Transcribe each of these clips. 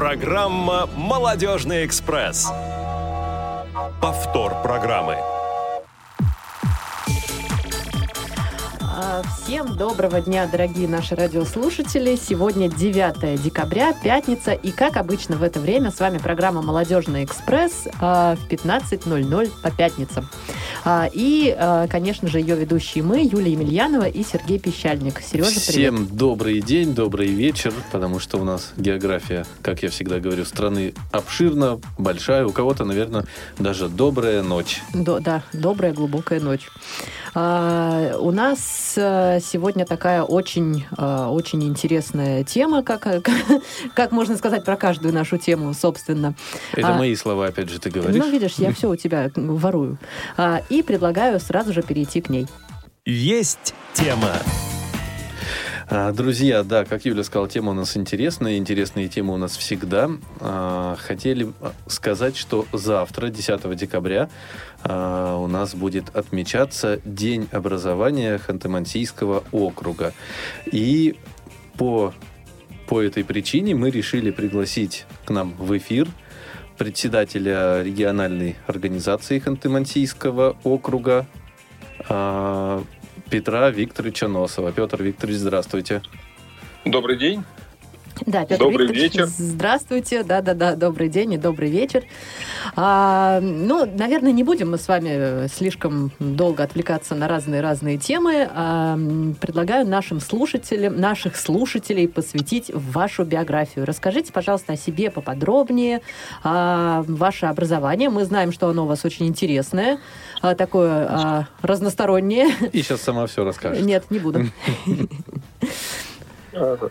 Программа «Молодежный экспресс». Повтор программы. Всем доброго дня, дорогие наши радиослушатели. Сегодня 9 декабря, пятница, и, как обычно в это время, с вами программа «Молодежный экспресс» а, в 15.00 по пятницам. А, и, конечно же, ее ведущие мы, Юлия Емельянова и Сергей Пещальник. Сережа, привет. Всем добрый день, добрый вечер, потому что у нас география, как я всегда говорю, страны обширна, большая, у кого-то, наверное, даже добрая ночь. До, да, добрая глубокая ночь. А, у нас э, сегодня такая очень, э, очень интересная тема, как, как можно сказать про каждую нашу тему, собственно. Это а, мои слова, опять же, ты говоришь. Ну, видишь, я все у тебя ворую. А, и предлагаю сразу же перейти к ней. Есть тема. А, друзья, да, как Юля сказала, тема у нас интересная, интересные темы у нас всегда. А, хотели сказать, что завтра, 10 декабря, а, у нас будет отмечаться День образования Ханты-Мансийского округа. И по, по этой причине мы решили пригласить к нам в эфир председателя региональной организации Ханты-Мансийского округа Петра Викторовича Носова. Петр Викторович, здравствуйте. Добрый день. Да, Петр добрый Викторович, вечер. Здравствуйте, да-да-да, добрый день и добрый вечер. А, ну, наверное, не будем мы с вами слишком долго отвлекаться на разные-разные темы. А, предлагаю нашим слушателям, наших слушателей посвятить вашу биографию. Расскажите, пожалуйста, о себе поподробнее, а, ваше образование. Мы знаем, что оно у вас очень интересное, а, такое а, разностороннее. И сейчас сама все расскажет. Нет, не буду.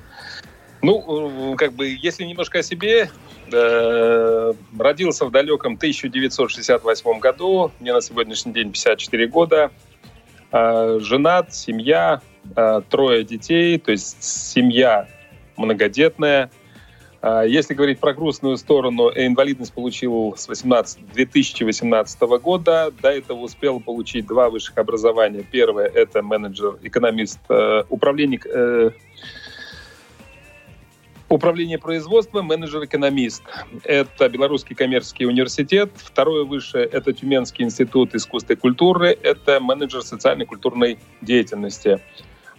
Ну, как бы, если немножко о себе, э, родился в далеком 1968 году, мне на сегодняшний день 54 года, э, женат, семья, э, трое детей, то есть семья многодетная. Э, если говорить про грустную сторону, инвалидность получил с 18, 2018 года. До этого успел получить два высших образования. Первое – это менеджер, экономист, э, управленник э, Управление производством, менеджер-экономист. Это Белорусский коммерческий университет. Второе высшее – это Тюменский институт искусства и культуры. Это менеджер социальной культурной деятельности.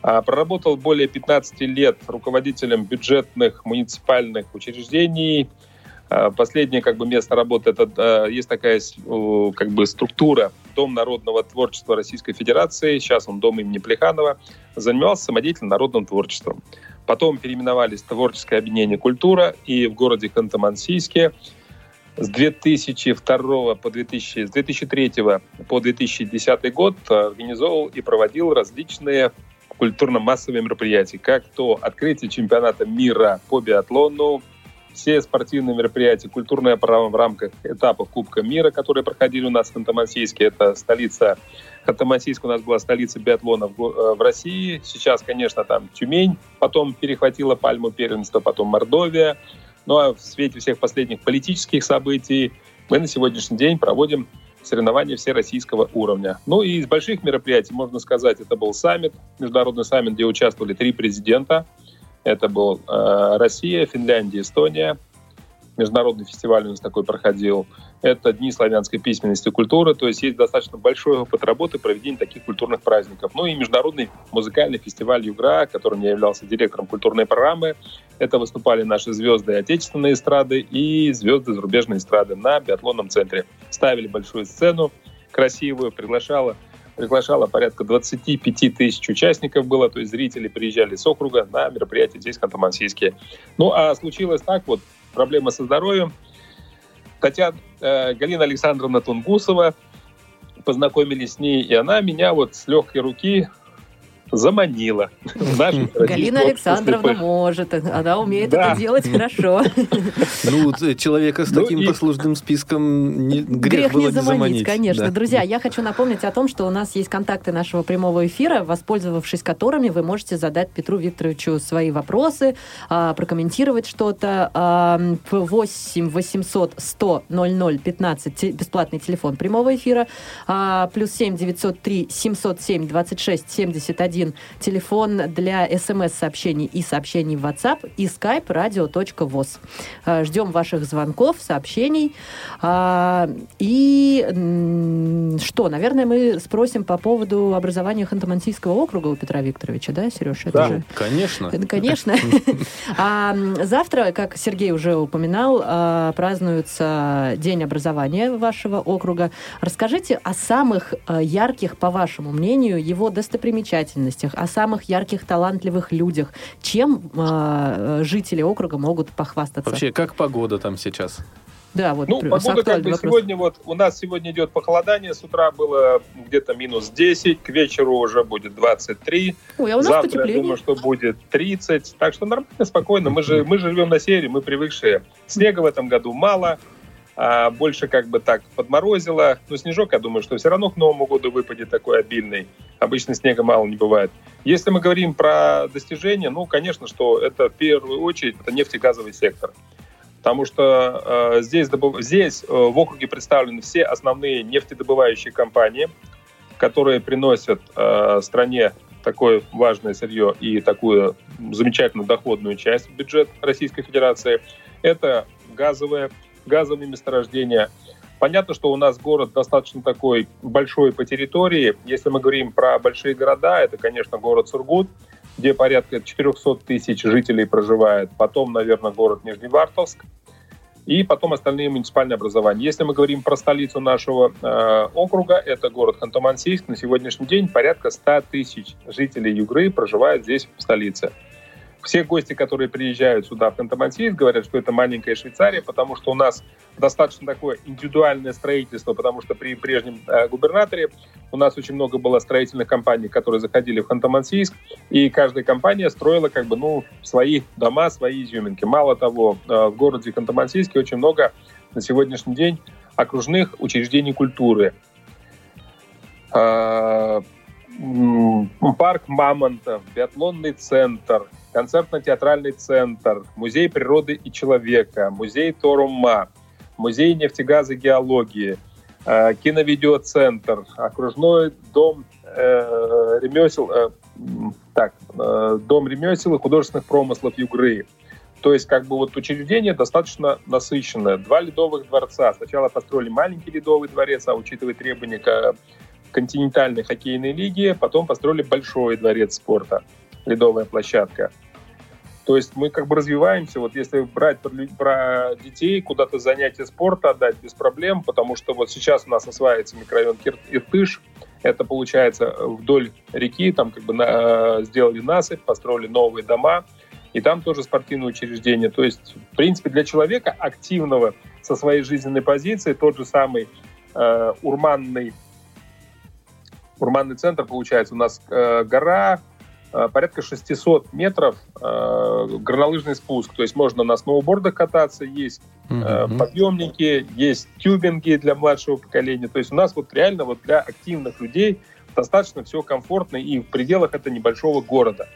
А, проработал более 15 лет руководителем бюджетных муниципальных учреждений. А, последнее как бы место работы это есть такая как бы структура Дом народного творчества Российской Федерации. Сейчас он Дом имени Плеханова. Занимался самодеятельным народным творчеством. Потом переименовались Творческое объединение «Культура» и в городе Ханты-Мансийске с 2002 по 2000, с 2003 по 2010 год организовывал и проводил различные культурно-массовые мероприятия, как то открытие чемпионата мира по биатлону, все спортивные мероприятия, культурное право в рамках этапов Кубка мира, которые проходили у нас в Ханты-Мансийске. Это столица Ханты-Мансийск у нас была столица биатлона в, э, в России. Сейчас, конечно, там Тюмень, потом перехватила пальму первенства, потом Мордовия. Ну а в свете всех последних политических событий мы на сегодняшний день проводим соревнования всероссийского уровня. Ну и из больших мероприятий, можно сказать, это был саммит, международный саммит, где участвовали три президента – это был э, Россия, Финляндия, Эстония. Международный фестиваль у нас такой проходил. Это Дни славянской письменности и культуры. То есть есть достаточно большой опыт работы проведения таких культурных праздников. Ну и Международный музыкальный фестиваль «Югра», которым я являлся директором культурной программы. Это выступали наши звезды отечественной эстрады и звезды зарубежной эстрады на биатлонном центре. Ставили большую сцену красивую, приглашала приглашала порядка 25 тысяч участников было, то есть зрители приезжали с округа на мероприятие здесь, в Ханты-Мансийске. Ну, а случилось так вот, проблема со здоровьем. Татьяна, э, Галина Александровна Тунгусова, познакомились с ней, и она меня вот с легкой руки заманила. Галина Александровна может, она умеет это делать хорошо. Ну, человека с ну таким послужным списком грех было не заманить. конечно. Друзья, я хочу напомнить о том, что у нас есть контакты нашего прямого эфира, воспользовавшись которыми вы можете задать Петру Викторовичу свои вопросы, а, прокомментировать что-то. 8 800 100 00 15, бесплатный телефон прямого эфира, а, плюс 7 903 707 26 71 один телефон для смс-сообщений и сообщений в WhatsApp и skype radio.voz. Э, ждем ваших звонков, сообщений. А, и что, наверное, мы спросим по поводу образования Ханты-Мансийского округа у Петра Викторовича, да, Сереж? Это да, же... конечно. Конечно. А, завтра, как Сергей уже упоминал, а, празднуется День образования вашего округа. Расскажите о самых а, ярких, по вашему мнению, его достопримечательностях, о самых ярких, талантливых людях. Чем жители округа могут похвастаться? Вообще, как погода там сейчас? Да, вот ну, погода как бы сегодня, вот у нас сегодня идет похолодание, с утра было где-то минус 10, к вечеру уже будет 23. Ой, а у нас Завтра, потепление. я думаю, что будет 30. Так что нормально, спокойно. Мы же, мы же живем на севере, мы привыкшие. Снега в этом году мало, а больше как бы так подморозило. Но снежок, я думаю, что все равно к Новому году выпадет такой обильный. Обычно снега мало не бывает. Если мы говорим про достижения, ну, конечно, что это в первую очередь это нефтегазовый сектор потому что э, здесь, добыв... здесь э, в округе представлены все основные нефтедобывающие компании, которые приносят э, стране такое важное сырье и такую замечательную доходную часть в бюджет Российской Федерации. Это газовые, газовые месторождения. Понятно, что у нас город достаточно такой большой по территории. Если мы говорим про большие города, это, конечно, город Сургут – где порядка 400 тысяч жителей проживает, потом, наверное, город Нижневартовск, и потом остальные муниципальные образования. Если мы говорим про столицу нашего э, округа, это город Ханты-Мансийск. На сегодняшний день порядка 100 тысяч жителей Югры проживают здесь, в столице. Все гости, которые приезжают сюда, в Ханты-Мансийск, говорят, что это маленькая Швейцария, потому что у нас достаточно такое индивидуальное строительство, потому что при прежнем э, губернаторе у нас очень много было строительных компаний, которые заходили в Ханты-Мансийск, и каждая компания строила как бы, ну, свои дома, свои изюминки. Мало того, э, в городе Ханты-Мансийске очень много на сегодняшний день окружных учреждений культуры. Э, парк Мамонтов, биатлонный центр, концертно-театральный центр, музей природы и человека, музей Торума, музей нефтегаза и геологии, э, киновидеоцентр, окружной дом э, ремесел, э, так, э, дом ремесел и художественных промыслов Югры. То есть, как бы вот учреждение достаточно насыщенное. Два ледовых дворца. Сначала построили маленький ледовый дворец, а учитывая требования к континентальной хоккейной лиги, потом построили большой дворец спорта ледовая площадка. То есть мы как бы развиваемся. Вот если брать про детей, куда-то занятия спорта отдать без проблем, потому что вот сейчас у нас осваивается микрорайон Иртыш, это получается вдоль реки, там как бы на, сделали насыпь, построили новые дома, и там тоже спортивные учреждения. То есть, в принципе, для человека активного со своей жизненной позиции тот же самый э, урманный, урманный центр, получается, у нас э, гора, Э, порядка 600 метров э, горнолыжный спуск. То есть можно на сноубордах кататься, есть э, подъемники, есть тюбинги для младшего поколения. То есть у нас вот реально вот для активных людей достаточно все комфортно и в пределах это небольшого города,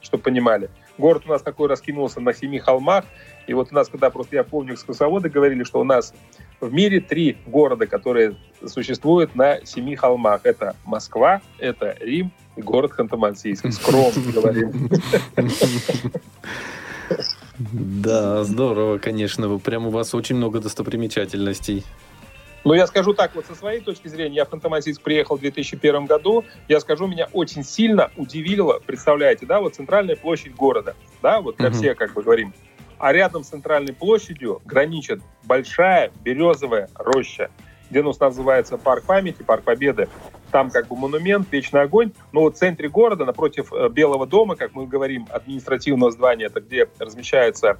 чтобы понимали. Город у нас такой раскинулся на семи холмах, и вот у нас, когда просто я помню, экскурсоводы говорили, что у нас в мире три города, которые существуют на семи холмах. Это Москва, это Рим и город Ханты-Мансийск. Скромно говорим. Да, здорово, конечно. Прям у вас очень много достопримечательностей. Ну, я скажу так, вот со своей точки зрения, я в Ханты-Мансийск приехал в 2001 году, я скажу, меня очень сильно удивило, представляете, да, вот центральная площадь города, да, вот как uh-huh. все как бы говорим, а рядом с центральной площадью граничит большая березовая роща, где у нас называется парк памяти, парк победы. Там как бы монумент, вечный огонь. Но вот в центре города, напротив э, Белого дома, как мы говорим, административного здания, это где размещается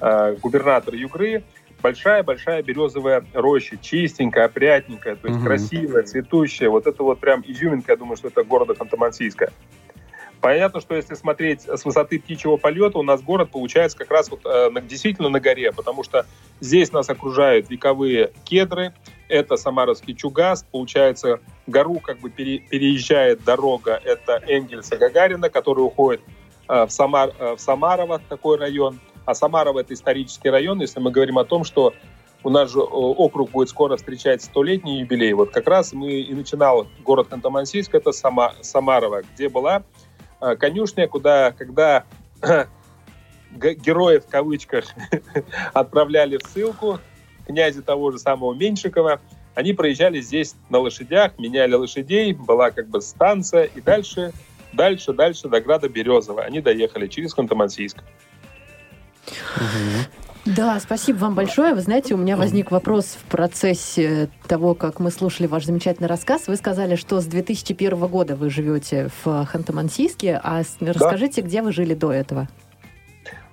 э, губернатор Югры, большая-большая березовая роща, чистенькая, опрятненькая, то есть угу. красивая, цветущая. Вот это вот прям изюминка, я думаю, что это города Ханты-Мансийска. Понятно, что если смотреть с высоты птичьего полета, у нас город получается как раз вот э, действительно на горе, потому что здесь нас окружают вековые кедры, это Самаровский Чугас, получается, гору как бы пере, переезжает дорога, это Энгельса Гагарина, который уходит э, в, Самар, э, в Самарово, такой район, а Самарово это исторический район, если мы говорим о том, что у нас же округ будет скоро встречать столетний юбилей. Вот как раз мы и начинал город Ханты-Мансийск, это Сама, Самарова, где была конюшня, куда, когда героев в кавычках отправляли в ссылку, князя того же самого Меньшикова, они проезжали здесь на лошадях, меняли лошадей, была как бы станция, и дальше, дальше, дальше до града Березово. Они доехали через Ханты-Мансийск. Да, спасибо вам большое. Вы знаете, у меня возник вопрос в процессе того, как мы слушали ваш замечательный рассказ. Вы сказали, что с 2001 года вы живете в Ханты-Мансийске, а расскажите, да. где вы жили до этого?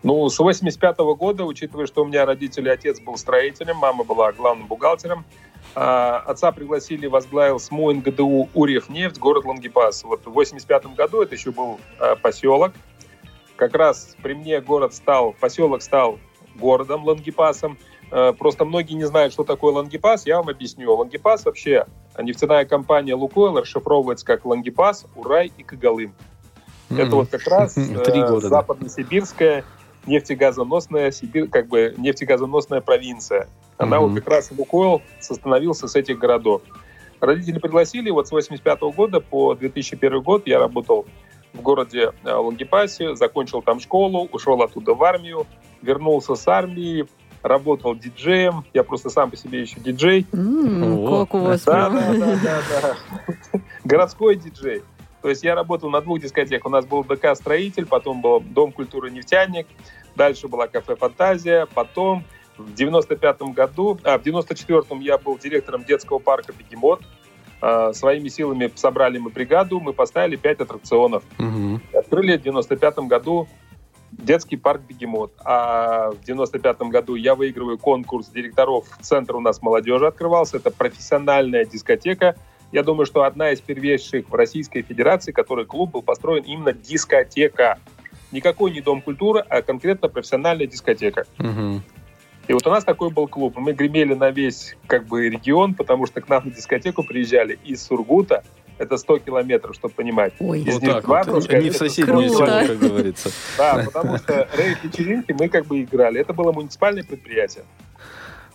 Ну, с 85 -го года, учитывая, что у меня родители, отец был строителем, мама была главным бухгалтером, а, отца пригласили, возглавил СМУ НГДУ Урьев нефть, город Лангепас. Вот в 85 году это еще был а, поселок. Как раз при мне город стал, поселок стал городом Лангепасом. А, просто многие не знают, что такое Лангепас. Я вам объясню. Лангепас вообще, нефтяная компания «Лукойл» расшифровывается как Лангепас, Урай и Кагалым. Mm-hmm. Это вот как раз э, западно-сибирская нефтегазоносная Сибирь, как бы нефтегазоносная провинция. Она mm-hmm. вот как раз Лукойл остановился с этих городов. Родители пригласили, вот с 85 года по 2001 год я работал в городе э, Лангепасе, закончил там школу, ушел оттуда в армию, вернулся с армии, работал диджеем. Я просто сам по себе еще диджей. Как у вас да, да, да, да, да. Городской диджей. То есть я работал на двух дискотеках. У нас был ДК «Строитель», потом был Дом культуры «Нефтяник», дальше была кафе «Фантазия», потом в 95-м году, а в 94-м я был директором детского парка «Бегемот». А, своими силами собрали мы бригаду, мы поставили пять аттракционов. Угу. Открыли в 95-м году детский парк «Бегемот». А в 95-м году я выигрываю конкурс директоров Центра у нас молодежи открывался. Это профессиональная дискотека – я думаю, что одна из первейших в Российской Федерации, который клуб был построен именно дискотека. Никакой не дом культуры, а конкретно профессиональная дискотека. Угу. И вот у нас такой был клуб. Мы гремели на весь как бы регион, потому что к нам на дискотеку приезжали из Сургута, это 100 километров, чтобы понимать. Ой. Из вот так вот. Они в соседнюю зону, как говорится. Да, потому что рейд-вечеринки мы как бы играли. Это было муниципальное предприятие.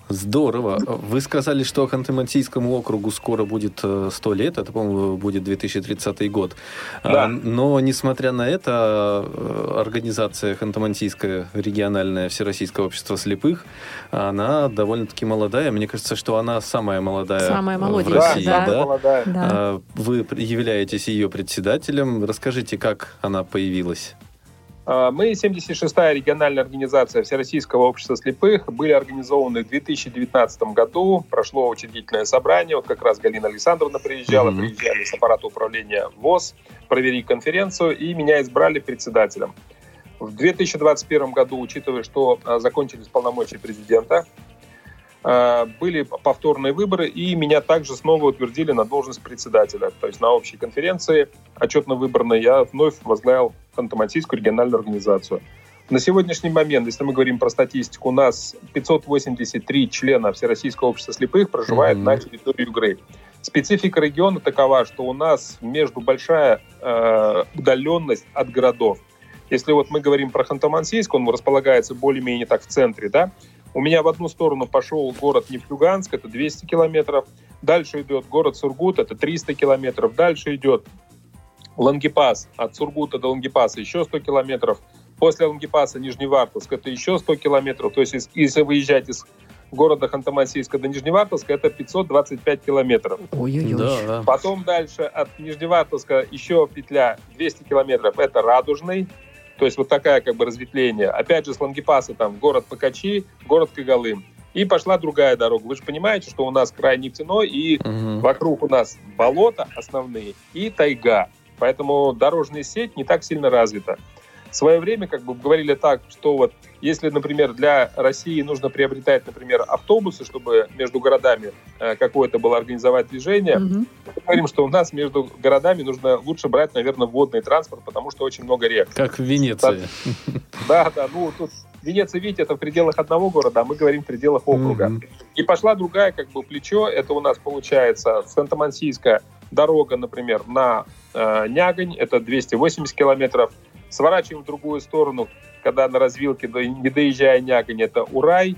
Здорово. Вы сказали, что Ханты-Мансийскому округу скоро будет 100 э, лет. Это, по-моему, будет 2030 год. А, да. Но, несмотря на это, э, организация Ханты-Мансийская региональная Всероссийское общество слепых, она довольно-таки молодая. Мне кажется, что она самая молодая самая в России. Да, да? Молодая. да. А, вы являетесь ее председателем. Расскажите, как она появилась? А, мы, 76-я региональная организация Всероссийского общества слепых, были организованы в 2019 году. Прошло учредительное собрание. Вот как раз Галина Александровна приезжала, mm-hmm. приезжали с аппарата управления ВОЗ, провели конференцию и меня избрали председателем. В 2021 году, учитывая, что а, закончились полномочия президента, были повторные выборы, и меня также снова утвердили на должность председателя. То есть на общей конференции отчетно-выборной я вновь возглавил Ханты-Мансийскую региональную организацию. На сегодняшний момент, если мы говорим про статистику, у нас 583 члена Всероссийского общества слепых проживает mm-hmm. на территории Югры. Специфика региона такова, что у нас между большая э, удаленность от городов. Если вот мы говорим про Ханты-Мансийск, он располагается более-менее так в центре, да, у меня в одну сторону пошел город Нефтьюганск, это 200 километров. Дальше идет город Сургут, это 300 километров. Дальше идет Лангепас, от Сургута до Лангепаса еще 100 километров. После Лангепаса Нижневартовск, это еще 100 километров. То есть если выезжать из города Ханты-Мансийска до Нижневартовска, это 525 километров. Ой-ой-ой. Да, Потом дальше от Нижневартовска еще петля 200 километров, это Радужный. То есть вот такая как бы разветвление. Опять же, с Лангепаса там город Покачи, город Кагалым. И пошла другая дорога. Вы же понимаете, что у нас край нефтяной, и угу. вокруг у нас болота основные и тайга. Поэтому дорожная сеть не так сильно развита. В свое время как бы говорили так, что вот если, например, для России нужно приобретать, например, автобусы, чтобы между городами э, какое-то было организовать движение, mm-hmm. мы говорим, что у нас между городами нужно лучше брать, наверное, водный транспорт, потому что очень много рек. Как в Венеции. Да, да, ну тут Венеция, видите, это в пределах одного города, а мы говорим в пределах округа. Mm-hmm. И пошла другая как бы плечо, это у нас получается Санта-Мансийская дорога, например, на э, Нягань, это 280 километров, Сворачиваем в другую сторону, когда на развилке, не доезжая Нягань, это Урай,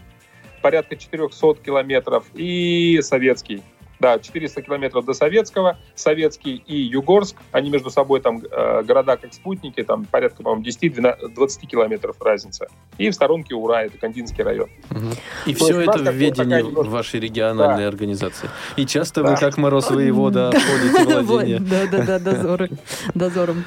порядка 400 километров, и Советский. Да, 400 километров до Советского. Советский и Югорск, они между собой там э, города как спутники, там порядка, по-моему, 10-20 километров разница. И в сторонке Ура, это Кандинский район. Угу. И То все это в ведении немножко... вашей региональной да. организации. И часто да. вы, как мороз воевода, ходите в владение. Да-да-да, дозором.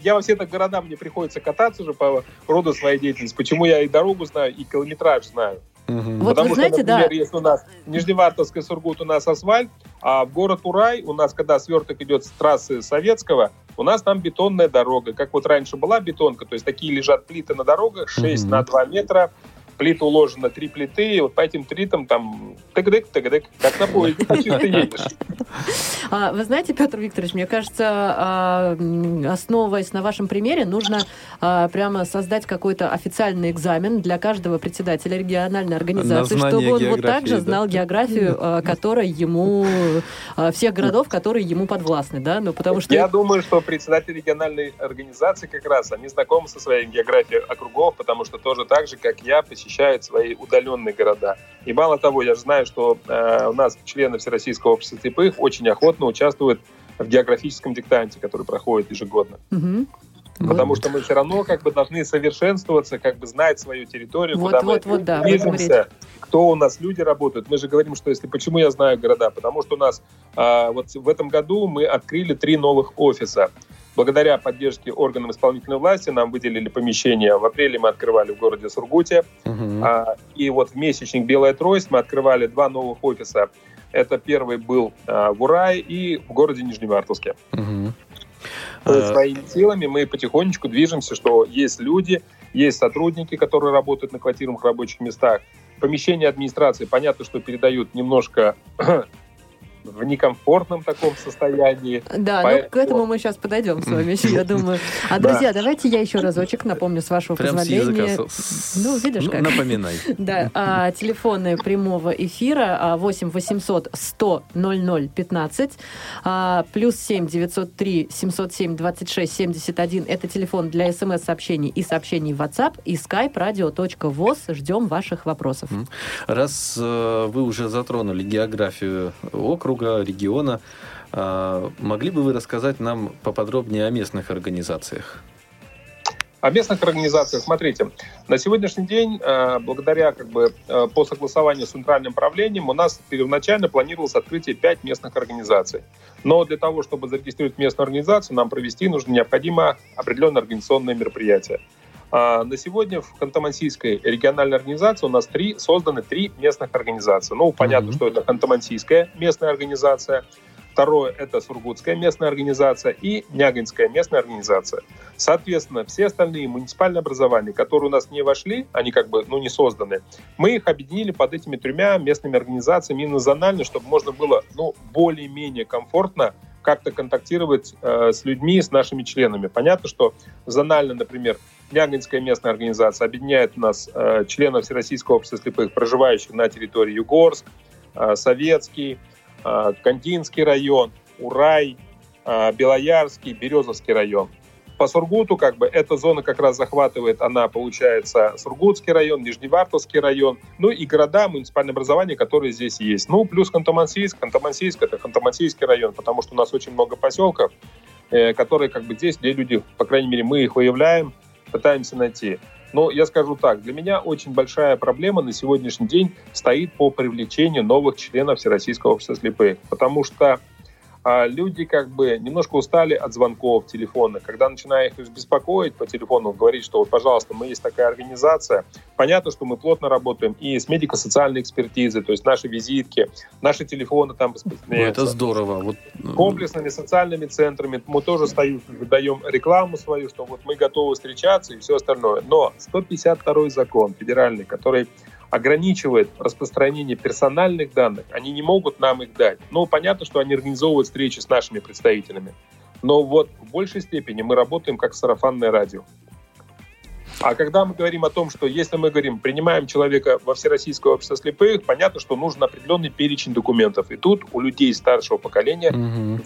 Я во всех городах мне приходится кататься уже по роду своей деятельности. Почему я и дорогу знаю, и километраж знаю. Угу. Вот Потому вы знаете, что, например, да. если у нас Нижневартовская Сургут у нас асфальт, а в город Урай у нас, когда сверток идет с трассы Советского, у нас там бетонная дорога. Как вот раньше была бетонка, то есть такие лежат плиты на дорогах 6 угу. на 2 метра, плиты уложено три плиты, и вот по этим плитам там тык-дык, тык-дык, как на поезде, чисто едешь. А, вы знаете, Петр Викторович, мне кажется, а, основываясь на вашем примере, нужно а, прямо создать какой-то официальный экзамен для каждого председателя региональной организации, чтобы он вот так же знал географию, которая ему всех городов, которые ему подвластны, да? Ну, потому что... Я думаю, что председатели региональной организации как раз, они знакомы со своей географией округов, потому что тоже так же, как я, посещают свои удаленные города. И мало того, я же знаю, что э, у нас члены Всероссийского общества слепых очень охотно участвуют в географическом диктанте, который проходит ежегодно. Угу. Потому вот. что мы все равно как бы должны совершенствоваться, как бы знать свою территорию, вот, куда вот, мы вот, да, движемся, кто у нас люди работают. Мы же говорим, что если почему я знаю города, потому что у нас а, вот в этом году мы открыли три новых офиса. Благодаря поддержке органов исполнительной власти нам выделили помещение. В апреле мы открывали в городе Сургуте. Угу. А, и вот в месячник «Белая трость» мы открывали два новых офиса. Это первый был а, в Урае и в городе Нижневартовске. Угу. Есть своими силами мы потихонечку движемся, что есть люди, есть сотрудники, которые работают на квартирных рабочих местах. Помещение администрации, понятно, что передают немножко в некомфортном таком состоянии. Да, Поэтому... ну к этому мы сейчас подойдем с вами, я думаю. А, друзья, давайте я еще разочек напомню, с вашего Прям позволения. Ну, видишь ну, как. Напоминай. Да, а, телефоны прямого эфира 8 800 100 00 15, плюс 7 903 707 26 71. Это телефон для смс-сообщений и сообщений в WhatsApp и skype radio.voz. Ждем ваших вопросов. Раз э, вы уже затронули географию округа, округа, региона. А, могли бы вы рассказать нам поподробнее о местных организациях? О местных организациях, смотрите, на сегодняшний день, а, благодаря как бы а, по согласованию с центральным правлением, у нас первоначально планировалось открытие 5 местных организаций. Но для того, чтобы зарегистрировать местную организацию, нам провести нужно необходимо определенное организационное мероприятие. А на сегодня в Ханты-Мансийской региональной организации у нас три, созданы три местных организации. Ну, понятно, mm-hmm. что это Ханты-Мансийская местная организация, второе – это Сургутская местная организация и Нягинская местная организация. Соответственно, все остальные муниципальные образования, которые у нас не вошли, они как бы ну, не созданы, мы их объединили под этими тремя местными организациями именно зонально, чтобы можно было ну, более-менее комфортно как-то контактировать э, с людьми, с нашими членами. Понятно, что зонально, например, Нягинская местная организация объединяет у нас э, членов Всероссийского общества слепых, проживающих на территории Югорск, э, Советский, э, Кандинский район, Урай, э, Белоярский, Березовский район. По Сургуту как бы эта зона как раз захватывает, она получается Сургутский район, Нижневартовский район, ну и города, муниципальное образование, которые здесь есть. Ну, плюс Ханты-Мансийск. Это Ханты-Мансийский район, потому что у нас очень много поселков, э, которые как бы здесь, где люди, по крайней мере, мы их выявляем, пытаемся найти. Но я скажу так, для меня очень большая проблема на сегодняшний день стоит по привлечению новых членов Всероссийского общества слепых, потому что люди как бы немножко устали от звонков телефона. Когда начинаю их беспокоить по телефону, говорить, что вот, пожалуйста, мы есть такая организация, понятно, что мы плотно работаем и с медико-социальной экспертизой, то есть наши визитки, наши телефоны там ну, Это здорово. Вот... Ну, Комплексными социальными центрами мы тоже стоим, даем рекламу свою, что вот мы готовы встречаться и все остальное. Но 152 закон федеральный, который ограничивает распространение персональных данных, они не могут нам их дать. Ну, понятно, что они организовывают встречи с нашими представителями. Но вот в большей степени мы работаем как сарафанное радио. А когда мы говорим о том, что если мы говорим, принимаем человека во Всероссийское общество слепых, понятно, что нужен определенный перечень документов. И тут у людей старшего поколения угу.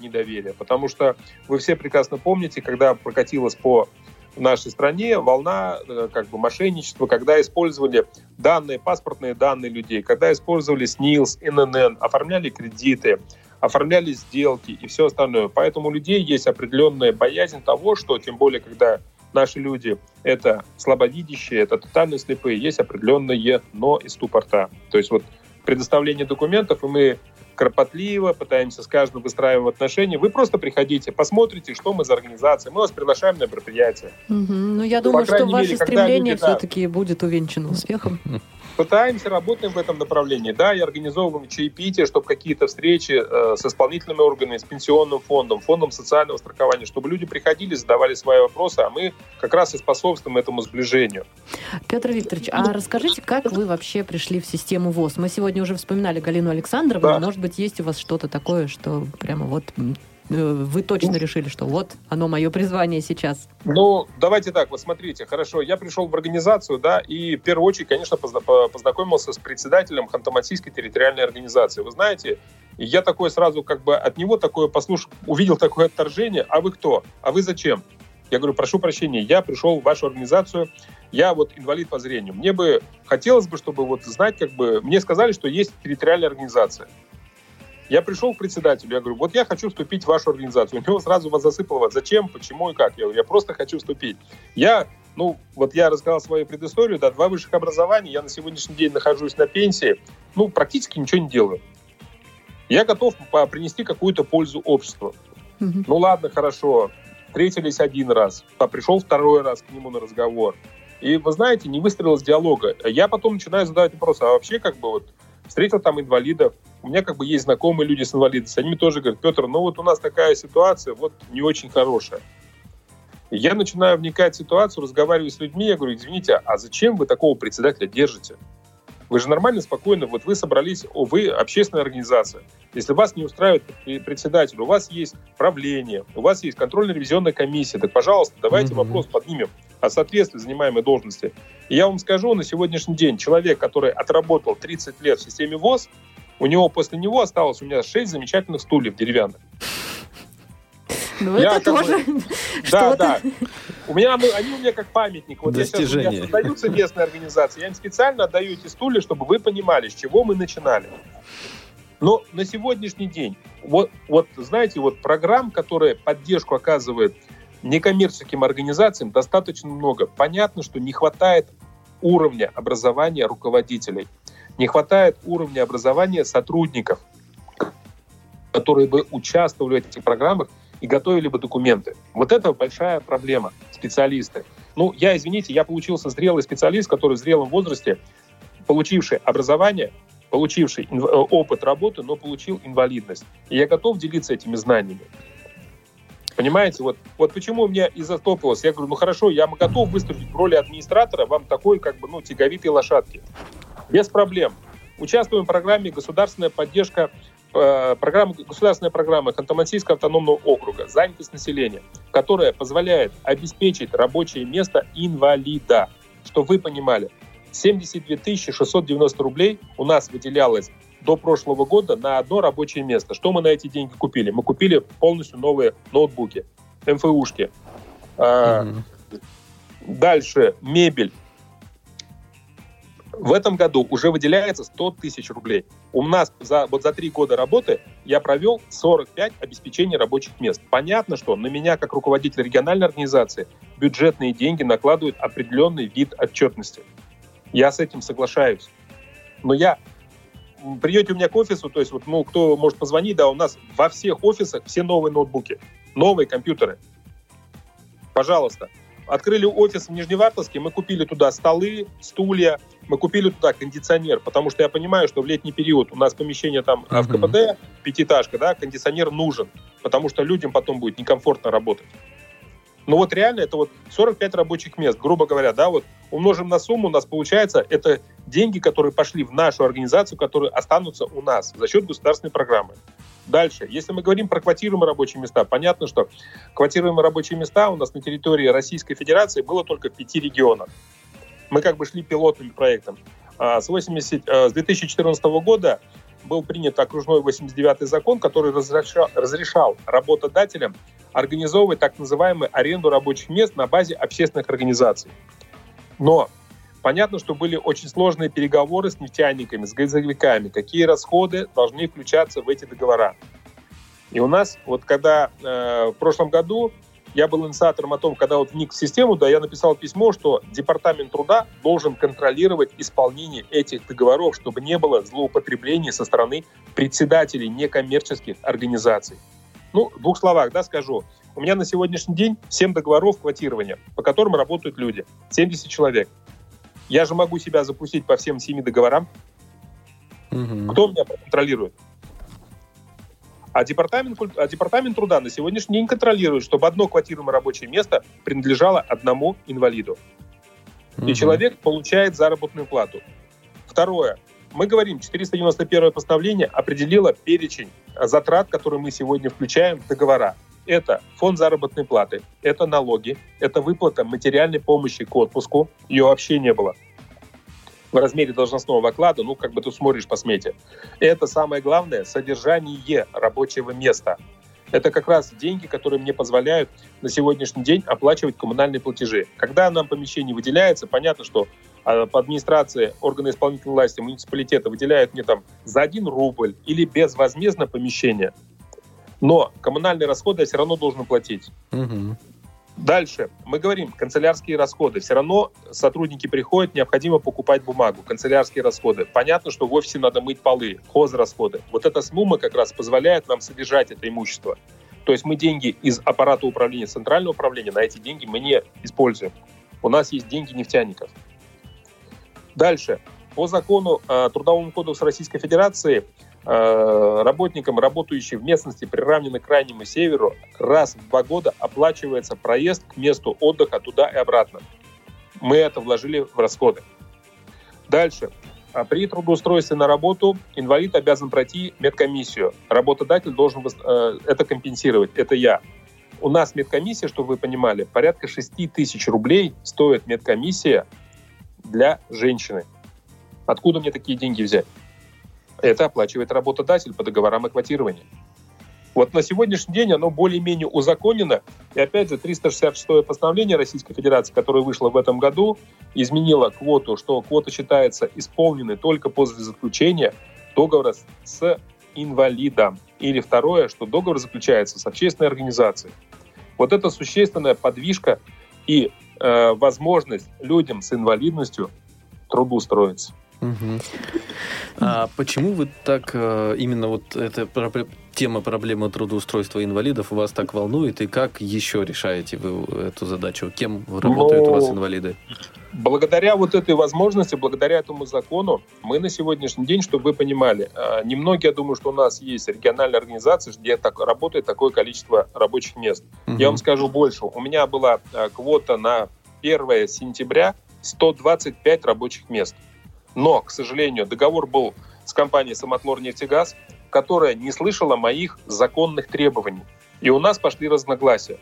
недоверие. Потому что вы все прекрасно помните, когда прокатилось по в нашей стране волна э, как бы мошенничества, когда использовали данные, паспортные данные людей, когда использовали СНИЛС, ННН, оформляли кредиты, оформляли сделки и все остальное. Поэтому у людей есть определенная боязнь того, что, тем более, когда наши люди это слабовидящие, это тотально слепые, есть определенные но и ступорта. То есть вот предоставление документов, и мы кропотливо, пытаемся с каждым выстраивать отношения. Вы просто приходите, посмотрите, что мы за организация. Мы вас приглашаем на мероприятие. Угу. Ну, я думаю, что ваше мере, стремление люди, все-таки да, будет увенчано успехом. Пытаемся, работаем в этом направлении. Да, и организовываем чаепитие, чтобы какие-то встречи э, с исполнительными органами, с пенсионным фондом, фондом социального страхования, чтобы люди приходили, задавали свои вопросы, а мы как раз и способствуем этому сближению. Петр Викторович, а расскажите, как вы вообще пришли в систему ВОЗ? Мы сегодня уже вспоминали Галину Александровну. Да. Может быть, есть у вас что-то такое, что прямо вот вы точно решили, что вот оно мое призвание сейчас? Ну, давайте так, вот смотрите, хорошо, я пришел в организацию, да, и в первую очередь, конечно, познакомился с председателем Хантамансийской территориальной организации. Вы знаете, я такой сразу как бы от него такое послушал, увидел такое отторжение, а вы кто? А вы зачем? Я говорю, прошу прощения, я пришел в вашу организацию, я вот инвалид по зрению. Мне бы хотелось бы, чтобы вот знать, как бы, мне сказали, что есть территориальная организация. Я пришел к председателю, я говорю, вот я хочу вступить в вашу организацию. У него сразу вас засыпало, зачем, почему и как. Я говорю, я просто хочу вступить. Я, ну, вот я рассказал свою предысторию, да, два высших образования, я на сегодняшний день нахожусь на пенсии, ну, практически ничего не делаю. Я готов принести какую-то пользу обществу. Mm-hmm. Ну, ладно, хорошо. Встретились один раз, а пришел второй раз к нему на разговор. И, вы знаете, не выстрелилось диалога. Я потом начинаю задавать вопрос, а вообще как бы вот встретил там инвалидов, у меня как бы есть знакомые люди с инвалидностью, они мне тоже говорят, Петр, ну вот у нас такая ситуация, вот не очень хорошая. я начинаю вникать в ситуацию, разговариваю с людьми, я говорю, извините, а зачем вы такого председателя держите? Вы же нормально, спокойно, вот вы собрались, вы общественная организация. Если вас не устраивает председатель, у вас есть правление, у вас есть контрольно-ревизионная комиссия, так, пожалуйста, давайте mm-hmm. вопрос поднимем о соответствии занимаемой должности. И я вам скажу, на сегодняшний день человек, который отработал 30 лет в системе ВОЗ, у него после него осталось у меня 6 замечательных стульев деревянных. Ну, я это тоже бы... Да, да. У меня, они у меня как памятник. Вот Достижение. я сейчас, у меня создаются местные организации. Я им специально отдаю эти стулья, чтобы вы понимали, с чего мы начинали. Но на сегодняшний день, вот, вот знаете, вот программ, которые поддержку оказывают некоммерческим организациям, достаточно много. Понятно, что не хватает уровня образования руководителей, не хватает уровня образования сотрудников, которые бы участвовали в этих программах и готовили бы документы. Вот это большая проблема, специалисты. Ну, я, извините, я получился зрелый специалист, который в зрелом возрасте, получивший образование, получивший опыт работы, но получил инвалидность. И я готов делиться этими знаниями. Понимаете, вот, вот почему мне и затопилось. Я говорю, ну хорошо, я готов выступить в роли администратора вам такой, как бы, ну, тяговитой лошадки. Без проблем. Участвуем в программе «Государственная поддержка» э, программа, государственная программа Ханты-Мансийского автономного округа «Занятость населения», которая позволяет обеспечить рабочее место инвалида. Что вы понимали, 72 690 рублей у нас выделялось до прошлого года на одно рабочее место. Что мы на эти деньги купили? Мы купили полностью новые ноутбуки, МФУшки. Mm-hmm. Дальше мебель. В этом году уже выделяется 100 тысяч рублей. У нас за, вот за три года работы я провел 45 обеспечений рабочих мест. Понятно, что на меня, как руководитель региональной организации, бюджетные деньги накладывают определенный вид отчетности. Я с этим соглашаюсь. Но я придете у меня к офису, то есть вот, ну, кто может позвонить, да, у нас во всех офисах все новые ноутбуки, новые компьютеры. Пожалуйста. Открыли офис в Нижневартовске, мы купили туда столы, стулья, мы купили туда кондиционер, потому что я понимаю, что в летний период у нас помещение там uh-huh. в КПД, пятиэтажка, да, кондиционер нужен, потому что людям потом будет некомфортно работать. Ну вот реально это вот 45 рабочих мест, грубо говоря, да, вот умножим на сумму, у нас получается, это деньги, которые пошли в нашу организацию, которые останутся у нас за счет государственной программы. Дальше, если мы говорим про квотируемые рабочие места, понятно, что квотируемые рабочие места у нас на территории Российской Федерации было только в пяти регионах. Мы как бы шли пилотным проектом. А с, 80, э, с 2014 года был принят окружной 89-й закон, который разрешал, разрешал работодателям организовывать так называемую аренду рабочих мест на базе общественных организаций. Но понятно, что были очень сложные переговоры с нефтяниками, с газовиками, какие расходы должны включаться в эти договора. И у нас, вот когда э, в прошлом году я был инициатором о том, когда вот вник в систему, да, я написал письмо, что Департамент труда должен контролировать исполнение этих договоров, чтобы не было злоупотреблений со стороны председателей некоммерческих организаций. Ну, в двух словах, да, скажу. У меня на сегодняшний день 7 договоров квотирования, по которым работают люди. 70 человек. Я же могу себя запустить по всем 7 договорам. Угу. Кто меня контролирует? А департамент, а департамент труда на сегодняшний день контролирует, чтобы одно квартирное рабочее место принадлежало одному инвалиду. Угу. И человек получает заработную плату. Второе. Мы говорим, 491 постановление определило перечень затрат, которые мы сегодня включаем в договора. Это фонд заработной платы, это налоги, это выплата материальной помощи к отпуску, ее вообще не было в размере должностного оклада, ну, как бы ты смотришь по смете. Это самое главное, содержание рабочего места. Это как раз деньги, которые мне позволяют на сегодняшний день оплачивать коммунальные платежи. Когда нам помещение выделяется, понятно, что по администрации органы исполнительной власти муниципалитета выделяют мне там за один рубль или безвозмездно помещение. Но коммунальные расходы я все равно должен платить. Угу. Дальше. Мы говорим, канцелярские расходы. Все равно сотрудники приходят, необходимо покупать бумагу, канцелярские расходы. Понятно, что в офисе надо мыть полы, хозрасходы. Вот эта смума как раз позволяет нам содержать это имущество. То есть мы деньги из аппарата управления, центрального управления, на эти деньги мы не используем. У нас есть деньги нефтяников. Дальше. По закону э, Трудовому кодексу Российской Федерации Э, работникам, работающим в местности, приравненной к крайнему северу, раз в два года оплачивается проезд к месту отдыха туда и обратно. Мы это вложили в расходы. Дальше. А при трудоустройстве на работу инвалид обязан пройти медкомиссию. Работодатель должен э, это компенсировать. Это я. У нас медкомиссия, чтобы вы понимали, порядка 6 тысяч рублей стоит медкомиссия для женщины. Откуда мне такие деньги взять? Это оплачивает работодатель по договорам о квотировании. Вот на сегодняшний день оно более-менее узаконено. И опять же, 366-е постановление Российской Федерации, которое вышло в этом году, изменило квоту, что квота считается исполненной только после заключения договора с инвалидом. Или второе, что договор заключается с общественной организацией. Вот это существенная подвижка и возможность людям с инвалидностью трудоустроиться. Угу. А почему вы так э, именно вот эта тема проблемы трудоустройства инвалидов вас так волнует, и как еще решаете вы эту задачу? Кем работают Но... у вас инвалиды? Благодаря вот этой возможности, благодаря этому закону, мы на сегодняшний день, чтобы вы понимали, а, немногие, я думаю, что у нас есть региональные организации, где так, работает такое количество рабочих мест. Угу. Я вам скажу больше. У меня была а, квота на 1 сентября 125 рабочих мест. Но, к сожалению, договор был с компанией «Самотлор нефтегаз», которая не слышала моих законных требований. И у нас пошли разногласия.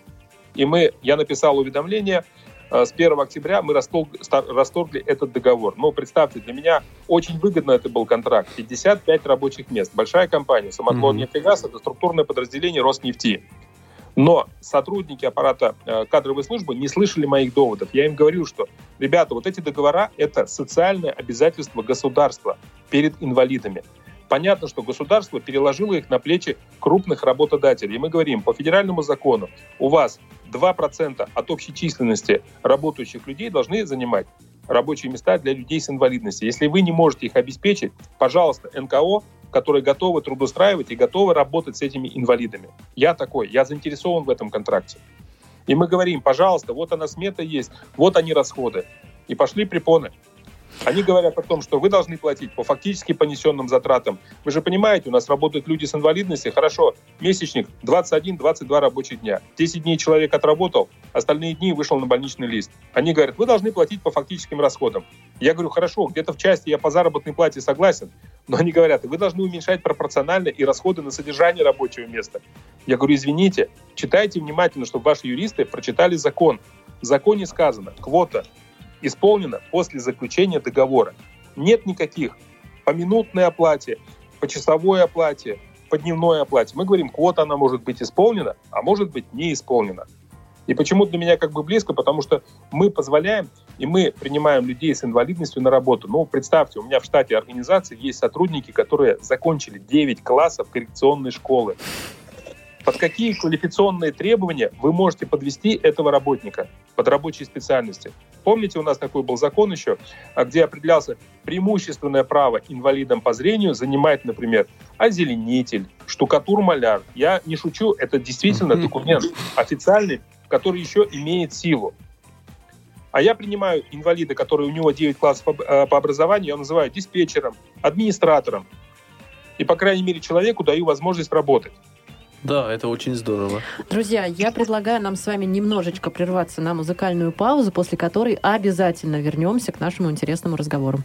И мы, я написал уведомление, э, с 1 октября мы расторгли, этот договор. Но представьте, для меня очень выгодно это был контракт. 55 рабочих мест. Большая компания. Самотлор нефтегаз – это структурное подразделение Роснефти. Но сотрудники аппарата э, кадровой службы не слышали моих доводов. Я им говорил, что, ребята, вот эти договора – это социальное обязательство государства перед инвалидами. Понятно, что государство переложило их на плечи крупных работодателей. И мы говорим, по федеральному закону у вас 2% от общей численности работающих людей должны занимать рабочие места для людей с инвалидностью. Если вы не можете их обеспечить, пожалуйста, НКО которые готовы трудоустраивать и готовы работать с этими инвалидами. Я такой, я заинтересован в этом контракте. И мы говорим, пожалуйста, вот она смета есть, вот они расходы. И пошли препоны. Они говорят о том, что вы должны платить по фактически понесенным затратам. Вы же понимаете, у нас работают люди с инвалидностью. Хорошо, месячник 21-22 рабочих дня. 10 дней человек отработал, остальные дни вышел на больничный лист. Они говорят, вы должны платить по фактическим расходам. Я говорю, хорошо, где-то в части я по заработной плате согласен, но они говорят, вы должны уменьшать пропорционально и расходы на содержание рабочего места. Я говорю, извините, читайте внимательно, чтобы ваши юристы прочитали закон. В законе сказано, квота исполнена после заключения договора. Нет никаких по минутной оплате, по часовой оплате, по дневной оплате. Мы говорим, квота она может быть исполнена, а может быть не исполнена. И почему для меня как бы близко? Потому что мы позволяем и мы принимаем людей с инвалидностью на работу. Ну, представьте, у меня в штате организации есть сотрудники, которые закончили 9 классов коррекционной школы. Под какие квалификационные требования вы можете подвести этого работника под рабочие специальности? Помните, у нас такой был закон еще, а, где определялся преимущественное право инвалидам по зрению занимать, например, озеленитель, штукатур-маляр. Я не шучу, это действительно документ официальный, который еще имеет силу. А я принимаю инвалида, который у него 9 классов по, э, по образованию, я называю диспетчером, администратором. И, по крайней мере, человеку даю возможность работать. Да, это очень здорово. Друзья, я предлагаю нам с вами немножечко прерваться на музыкальную паузу, после которой обязательно вернемся к нашему интересному разговору.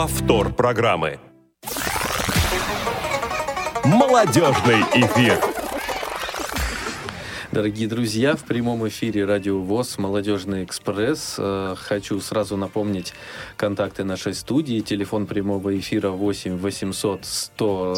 Повтор программы. Молодежный эфир. Дорогие друзья, в прямом эфире Радио ВОЗ «Молодежный экспресс». Э, хочу сразу напомнить контакты нашей студии. Телефон прямого эфира 8 800 100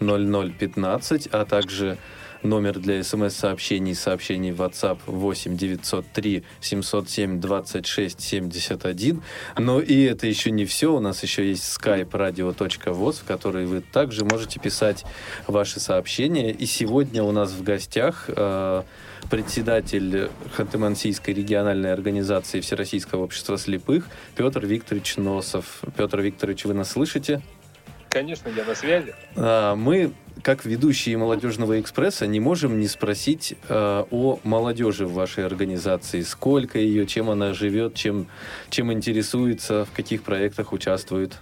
00 15, а также Номер для смс-сообщений, сообщений в WhatsApp 8 903 707 26 71. Но и это еще не все. У нас еще есть skype radio.voz, в который вы также можете писать ваши сообщения. И сегодня у нас в гостях э, председатель Ханты-Мансийской региональной организации Всероссийского общества слепых Петр Викторович Носов. Петр Викторович, вы нас слышите? Конечно, я на связи. А, мы как ведущие молодежного экспресса не можем не спросить э, о молодежи в вашей организации. Сколько ее, чем она живет, чем, чем интересуется, в каких проектах участвует?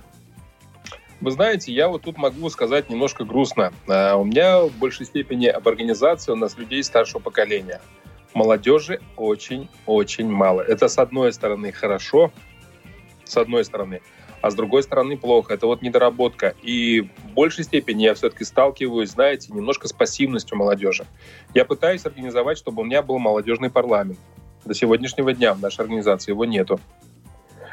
Вы знаете, я вот тут могу сказать немножко грустно. А, у меня в большей степени об организации у нас людей старшего поколения. Молодежи очень-очень мало. Это с одной стороны хорошо, с одной стороны, а с другой стороны плохо. Это вот недоработка. И в большей степени я все-таки сталкиваюсь, знаете, немножко с пассивностью молодежи. Я пытаюсь организовать, чтобы у меня был молодежный парламент. До сегодняшнего дня в нашей организации его нету.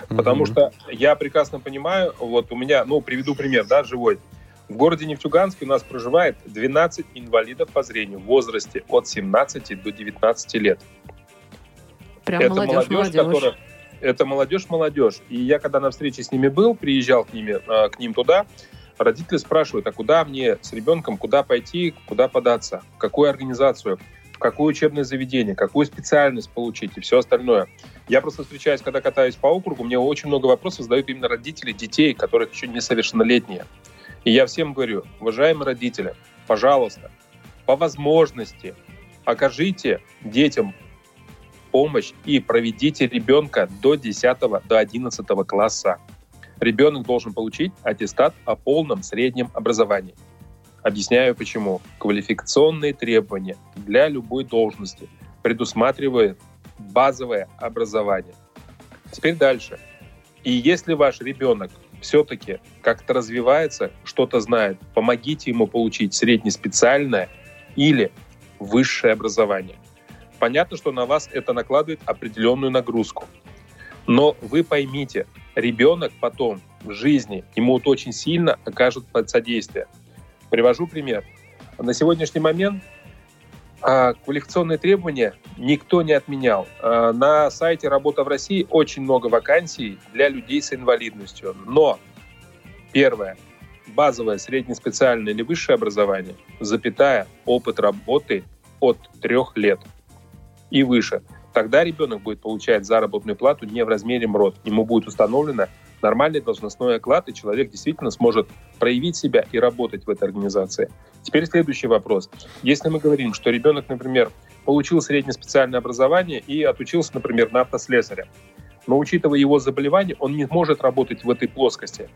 Потому что я прекрасно понимаю, вот у меня, ну, приведу пример, да, живой. В городе Нефтьюганске у нас проживает 12 инвалидов по зрению в возрасте от 17 до 19 лет. Прям это молодежь, молодежь, молодежь. которая это молодежь-молодежь. И я, когда на встрече с ними был, приезжал к, ними, э, к ним туда, родители спрашивают, а куда мне с ребенком, куда пойти, куда податься, в какую организацию, в какое учебное заведение, какую специальность получить и все остальное. Я просто встречаюсь, когда катаюсь по округу, мне очень много вопросов задают именно родители детей, которых еще несовершеннолетние. И я всем говорю, уважаемые родители, пожалуйста, по возможности окажите детям помощь и проведите ребенка до 10 до 11 класса. Ребенок должен получить аттестат о полном среднем образовании. Объясняю почему. Квалификационные требования для любой должности предусматривают базовое образование. Теперь дальше. И если ваш ребенок все-таки как-то развивается, что-то знает, помогите ему получить среднеспециальное или высшее образование. Понятно, что на вас это накладывает определенную нагрузку. Но вы поймите, ребенок потом в жизни, ему вот очень сильно окажут содействие. Привожу пример. На сегодняшний момент а, квалификационные требования никто не отменял. А, на сайте «Работа в России» очень много вакансий для людей с инвалидностью. Но первое, базовое, среднеспециальное или высшее образование, запятая, опыт работы от трех лет – и выше, тогда ребенок будет получать заработную плату не в размере МРОД. Ему будет установлено нормальный должностной оклад, и человек действительно сможет проявить себя и работать в этой организации. Теперь следующий вопрос. Если мы говорим, что ребенок, например, получил среднее специальное образование и отучился, например, на автослесаря, но учитывая его заболевание, он не может работать в этой плоскости.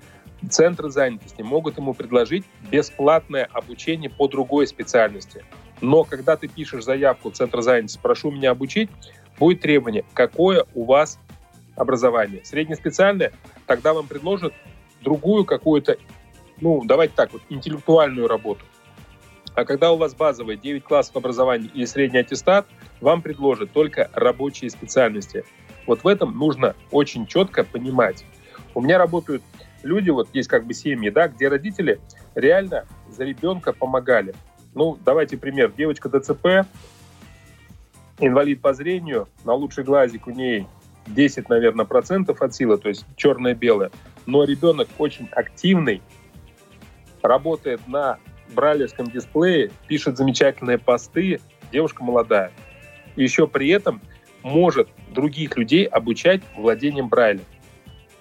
Центры занятости могут ему предложить бесплатное обучение по другой специальности. Но когда ты пишешь заявку в Центр занятости, прошу меня обучить, будет требование, какое у вас образование. Среднеспециальное, тогда вам предложат другую какую-то, ну, давайте так вот, интеллектуальную работу. А когда у вас базовые 9 классов образования или средний аттестат, вам предложат только рабочие специальности. Вот в этом нужно очень четко понимать. У меня работают люди, вот есть как бы семьи, да, где родители реально за ребенка помогали. Ну, давайте пример. Девочка ДЦП, инвалид по зрению, на лучший глазик у ней 10, наверное, процентов от силы, то есть черное-белое. Но ребенок очень активный, работает на брайлевском дисплее, пишет замечательные посты, девушка молодая. И еще при этом может других людей обучать владением Брайля.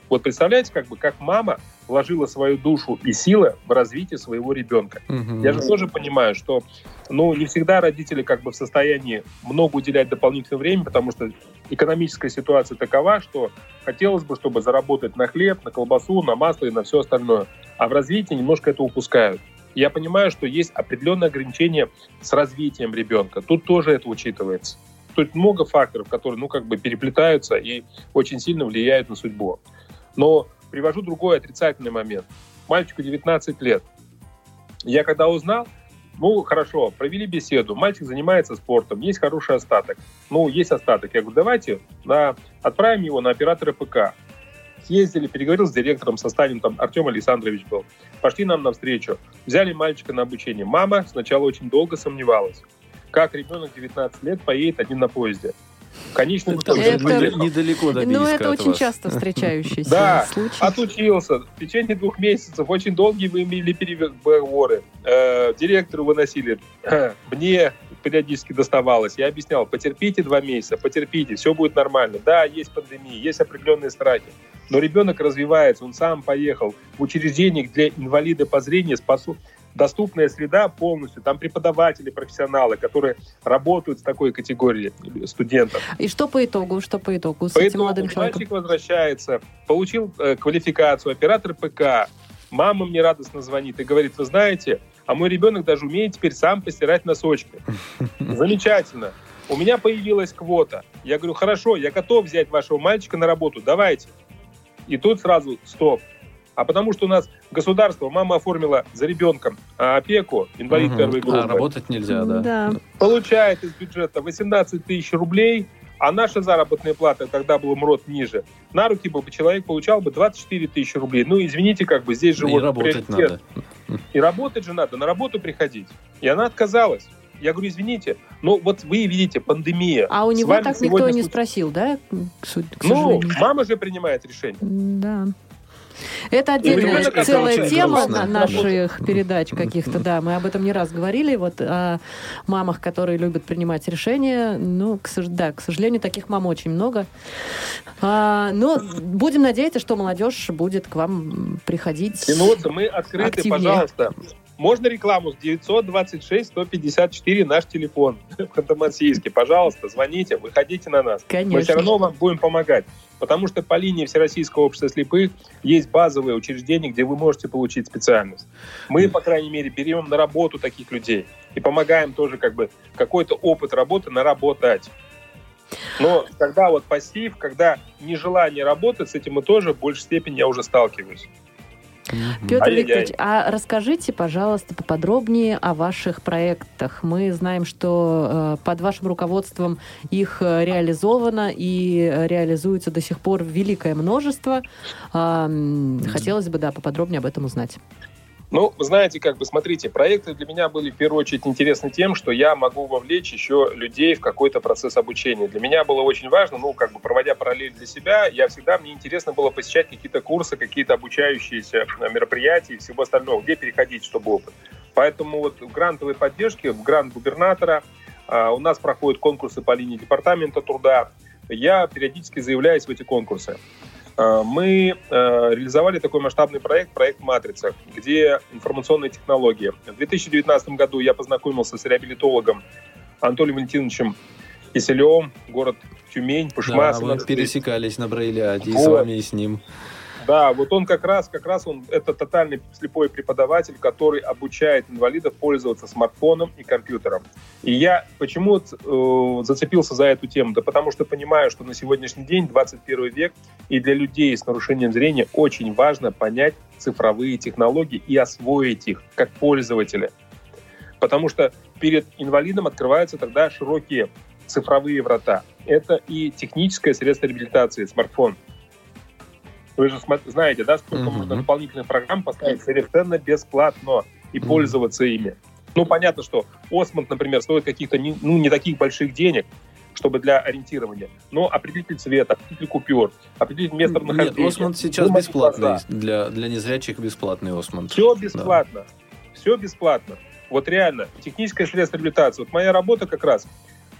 Вот представляете, как бы, как мама вложила свою душу и силы в развитие своего ребенка. Угу. Я же тоже понимаю, что ну, не всегда родители как бы в состоянии много уделять дополнительное время, потому что экономическая ситуация такова, что хотелось бы, чтобы заработать на хлеб, на колбасу, на масло и на все остальное. А в развитии немножко это упускают. Я понимаю, что есть определенные ограничения с развитием ребенка. Тут тоже это учитывается. Тут много факторов, которые, ну, как бы переплетаются и очень сильно влияют на судьбу. Но привожу другой отрицательный момент. Мальчику 19 лет. Я когда узнал, ну, хорошо, провели беседу, мальчик занимается спортом, есть хороший остаток. Ну, есть остаток. Я говорю, давайте на, отправим его на оператора ПК. Съездили, переговорил с директором, со Станем, там Артем Александрович был. Пошли нам навстречу. Взяли мальчика на обучение. Мама сначала очень долго сомневалась. Как ребенок 19 лет поедет один на поезде? Конечно, это, это недалеко до Ну, это очень вас. часто встречающийся да, случай. отучился. В течение двух месяцев очень долгие вы имели переговоры. Э, директору выносили. Мне периодически доставалось. Я объяснял, потерпите два месяца, потерпите, все будет нормально. Да, есть пандемия, есть определенные страхи. Но ребенок развивается, он сам поехал в учреждение, где инвалиды по зрению способны доступная среда полностью. Там преподаватели, профессионалы, которые работают с такой категорией студентов. И что по итогу? Что по итогу с по этим итогу молодым человеком? Мальчик возвращается, получил э, квалификацию, оператор ПК, Мама мне радостно звонит и говорит, вы знаете, а мой ребенок даже умеет теперь сам постирать носочки. Замечательно. У меня появилась квота. Я говорю, хорошо, я готов взять вашего мальчика на работу, давайте. И тут сразу стоп. А потому что у нас государство, мама оформила за ребенком а, опеку, инвалид угу. первой группы. А работать нельзя, да. да. Получает из бюджета 18 тысяч рублей, а наша заработная плата, когда был МРОД ниже, на руки бы человек получал бы 24 тысячи рублей. Ну, извините, как бы здесь же И вот работать приоритет. надо. И работать же надо, на работу приходить. И она отказалась. Я говорю, извините, но вот вы видите, пандемия. А у него так никто не спросил, да? К, к ну, мама же принимает решение. Да. Это отдельная целая тема на наших передач каких-то, да. Мы об этом не раз говорили, вот о мамах, которые любят принимать решения. Ну, к, да, к сожалению, таких мам очень много. А, но будем надеяться, что молодежь будет к вам приходить. Минуту, мы открыты, активнее. пожалуйста. Можно рекламу? 926-154 наш телефон в Ханты-Мансийске. Пожалуйста, звоните, выходите на нас. Конечно. Мы все равно вам будем помогать. Потому что по линии Всероссийского общества слепых есть базовые учреждения, где вы можете получить специальность. Мы, по крайней мере, берем на работу таких людей и помогаем тоже как бы какой-то опыт работы наработать. Но когда вот пассив, когда нежелание работать, с этим мы тоже в большей степени я уже сталкиваюсь. Петр Викторович, а расскажите, пожалуйста, поподробнее о ваших проектах. Мы знаем, что э, под вашим руководством их э, реализовано и реализуется до сих пор великое множество. Э, хотелось бы, да, поподробнее об этом узнать. Ну, знаете, как бы, смотрите, проекты для меня были в первую очередь интересны тем, что я могу вовлечь еще людей в какой-то процесс обучения. Для меня было очень важно, ну, как бы, проводя параллель для себя, я всегда, мне интересно было посещать какие-то курсы, какие-то обучающиеся э, мероприятия и всего остального, где переходить, чтобы опыт. Поэтому вот в грантовой поддержке, в грант губернатора, а, у нас проходят конкурсы по линии департамента труда, я периодически заявляюсь в эти конкурсы. Э, мы э, реализовали такой масштабный проект, проект «Матрица», где информационные технологии. В 2019 году я познакомился с реабилитологом Анатолием Валентиновичем Киселевым, город Тюмень, Пушма. Да, мы пересекались на Брейляде вот. и с вами, и с ним. Да, вот он как раз, как раз он, это тотальный слепой преподаватель, который обучает инвалидов пользоваться смартфоном и компьютером. И я почему э, зацепился за эту тему? Да потому что понимаю, что на сегодняшний день, 21 век, и для людей с нарушением зрения очень важно понять цифровые технологии и освоить их как пользователи. Потому что перед инвалидом открываются тогда широкие цифровые врата. Это и техническое средство реабилитации, смартфон – вы же знаете, да, сколько mm-hmm. можно дополнительных программ поставить совершенно бесплатно и mm-hmm. пользоваться ими. Ну, понятно, что Осмонд, например, стоит каких-то не, ну, не таких больших денег, чтобы для ориентирования. Но определитель цвета, определитель купюр, определить место нахождения. Нет, Осмонд сейчас бесплатный. Для, для незрячих бесплатный Осмонд. Все бесплатно. Да. Все бесплатно. Вот реально. Техническое средство реабилитации. Вот моя работа как раз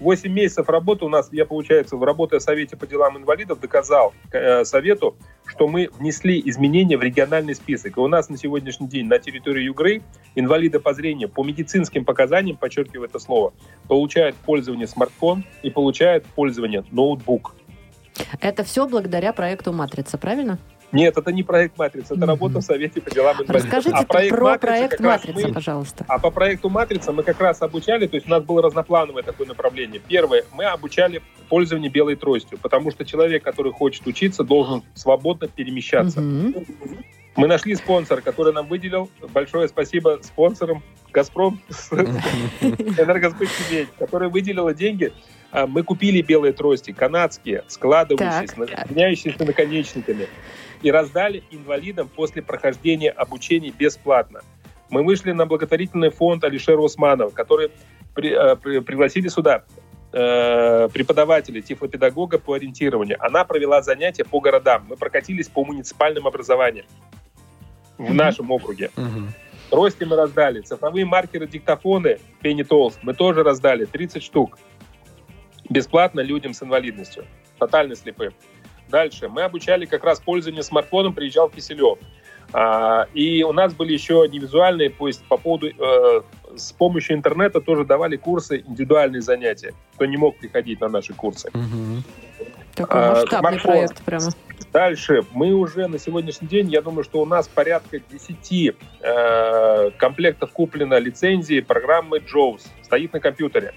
8 месяцев работы у нас, я, получается, в работе в Совете по делам инвалидов доказал э, Совету, что мы внесли изменения в региональный список. И у нас на сегодняшний день на территории Югры инвалиды по зрению по медицинским показаниям, подчеркиваю это слово, получают пользование смартфон и получают пользование ноутбук. Это все благодаря проекту «Матрица», правильно? Нет, это не проект «Матрица», это mm-hmm. работа в Совете по делам инвалидов. Расскажите а проект про «Матрица», проект «Матрица», мы, пожалуйста. А по проекту «Матрица» мы как раз обучали, то есть у нас было разноплановое такое направление. Первое, мы обучали пользование белой тростью, потому что человек, который хочет учиться, должен свободно перемещаться. Mm-hmm. Мы нашли спонсора, который нам выделил. Большое спасибо спонсорам «Газпром», «Энергосбыт Тюмень», который выделила деньги а, мы купили белые трости, канадские, складывающиеся, меняющиеся наконечниками и раздали инвалидам после прохождения обучения бесплатно. Мы вышли на благотворительный фонд Алишера Усманова, который при, э, при, пригласили сюда э, преподавателя, тифлопедагога по ориентированию. Она провела занятия по городам. Мы прокатились по муниципальным образованиям в нашем округе. Mm-hmm. Трости мы раздали. Цифровые маркеры, диктофоны Penny Tools мы тоже раздали. 30 штук. Бесплатно людям с инвалидностью. Тотально слепым. Дальше. Мы обучали как раз пользование смартфоном, приезжал Киселев. А, и у нас были еще невизуальные, то есть по поводу, э, с помощью интернета тоже давали курсы, индивидуальные занятия, кто не мог приходить на наши курсы. Угу. Такой а, масштабный проект прямо. Дальше. Мы уже на сегодняшний день, я думаю, что у нас порядка 10 э, комплектов куплено лицензии программы JAWS. Стоит на компьютере.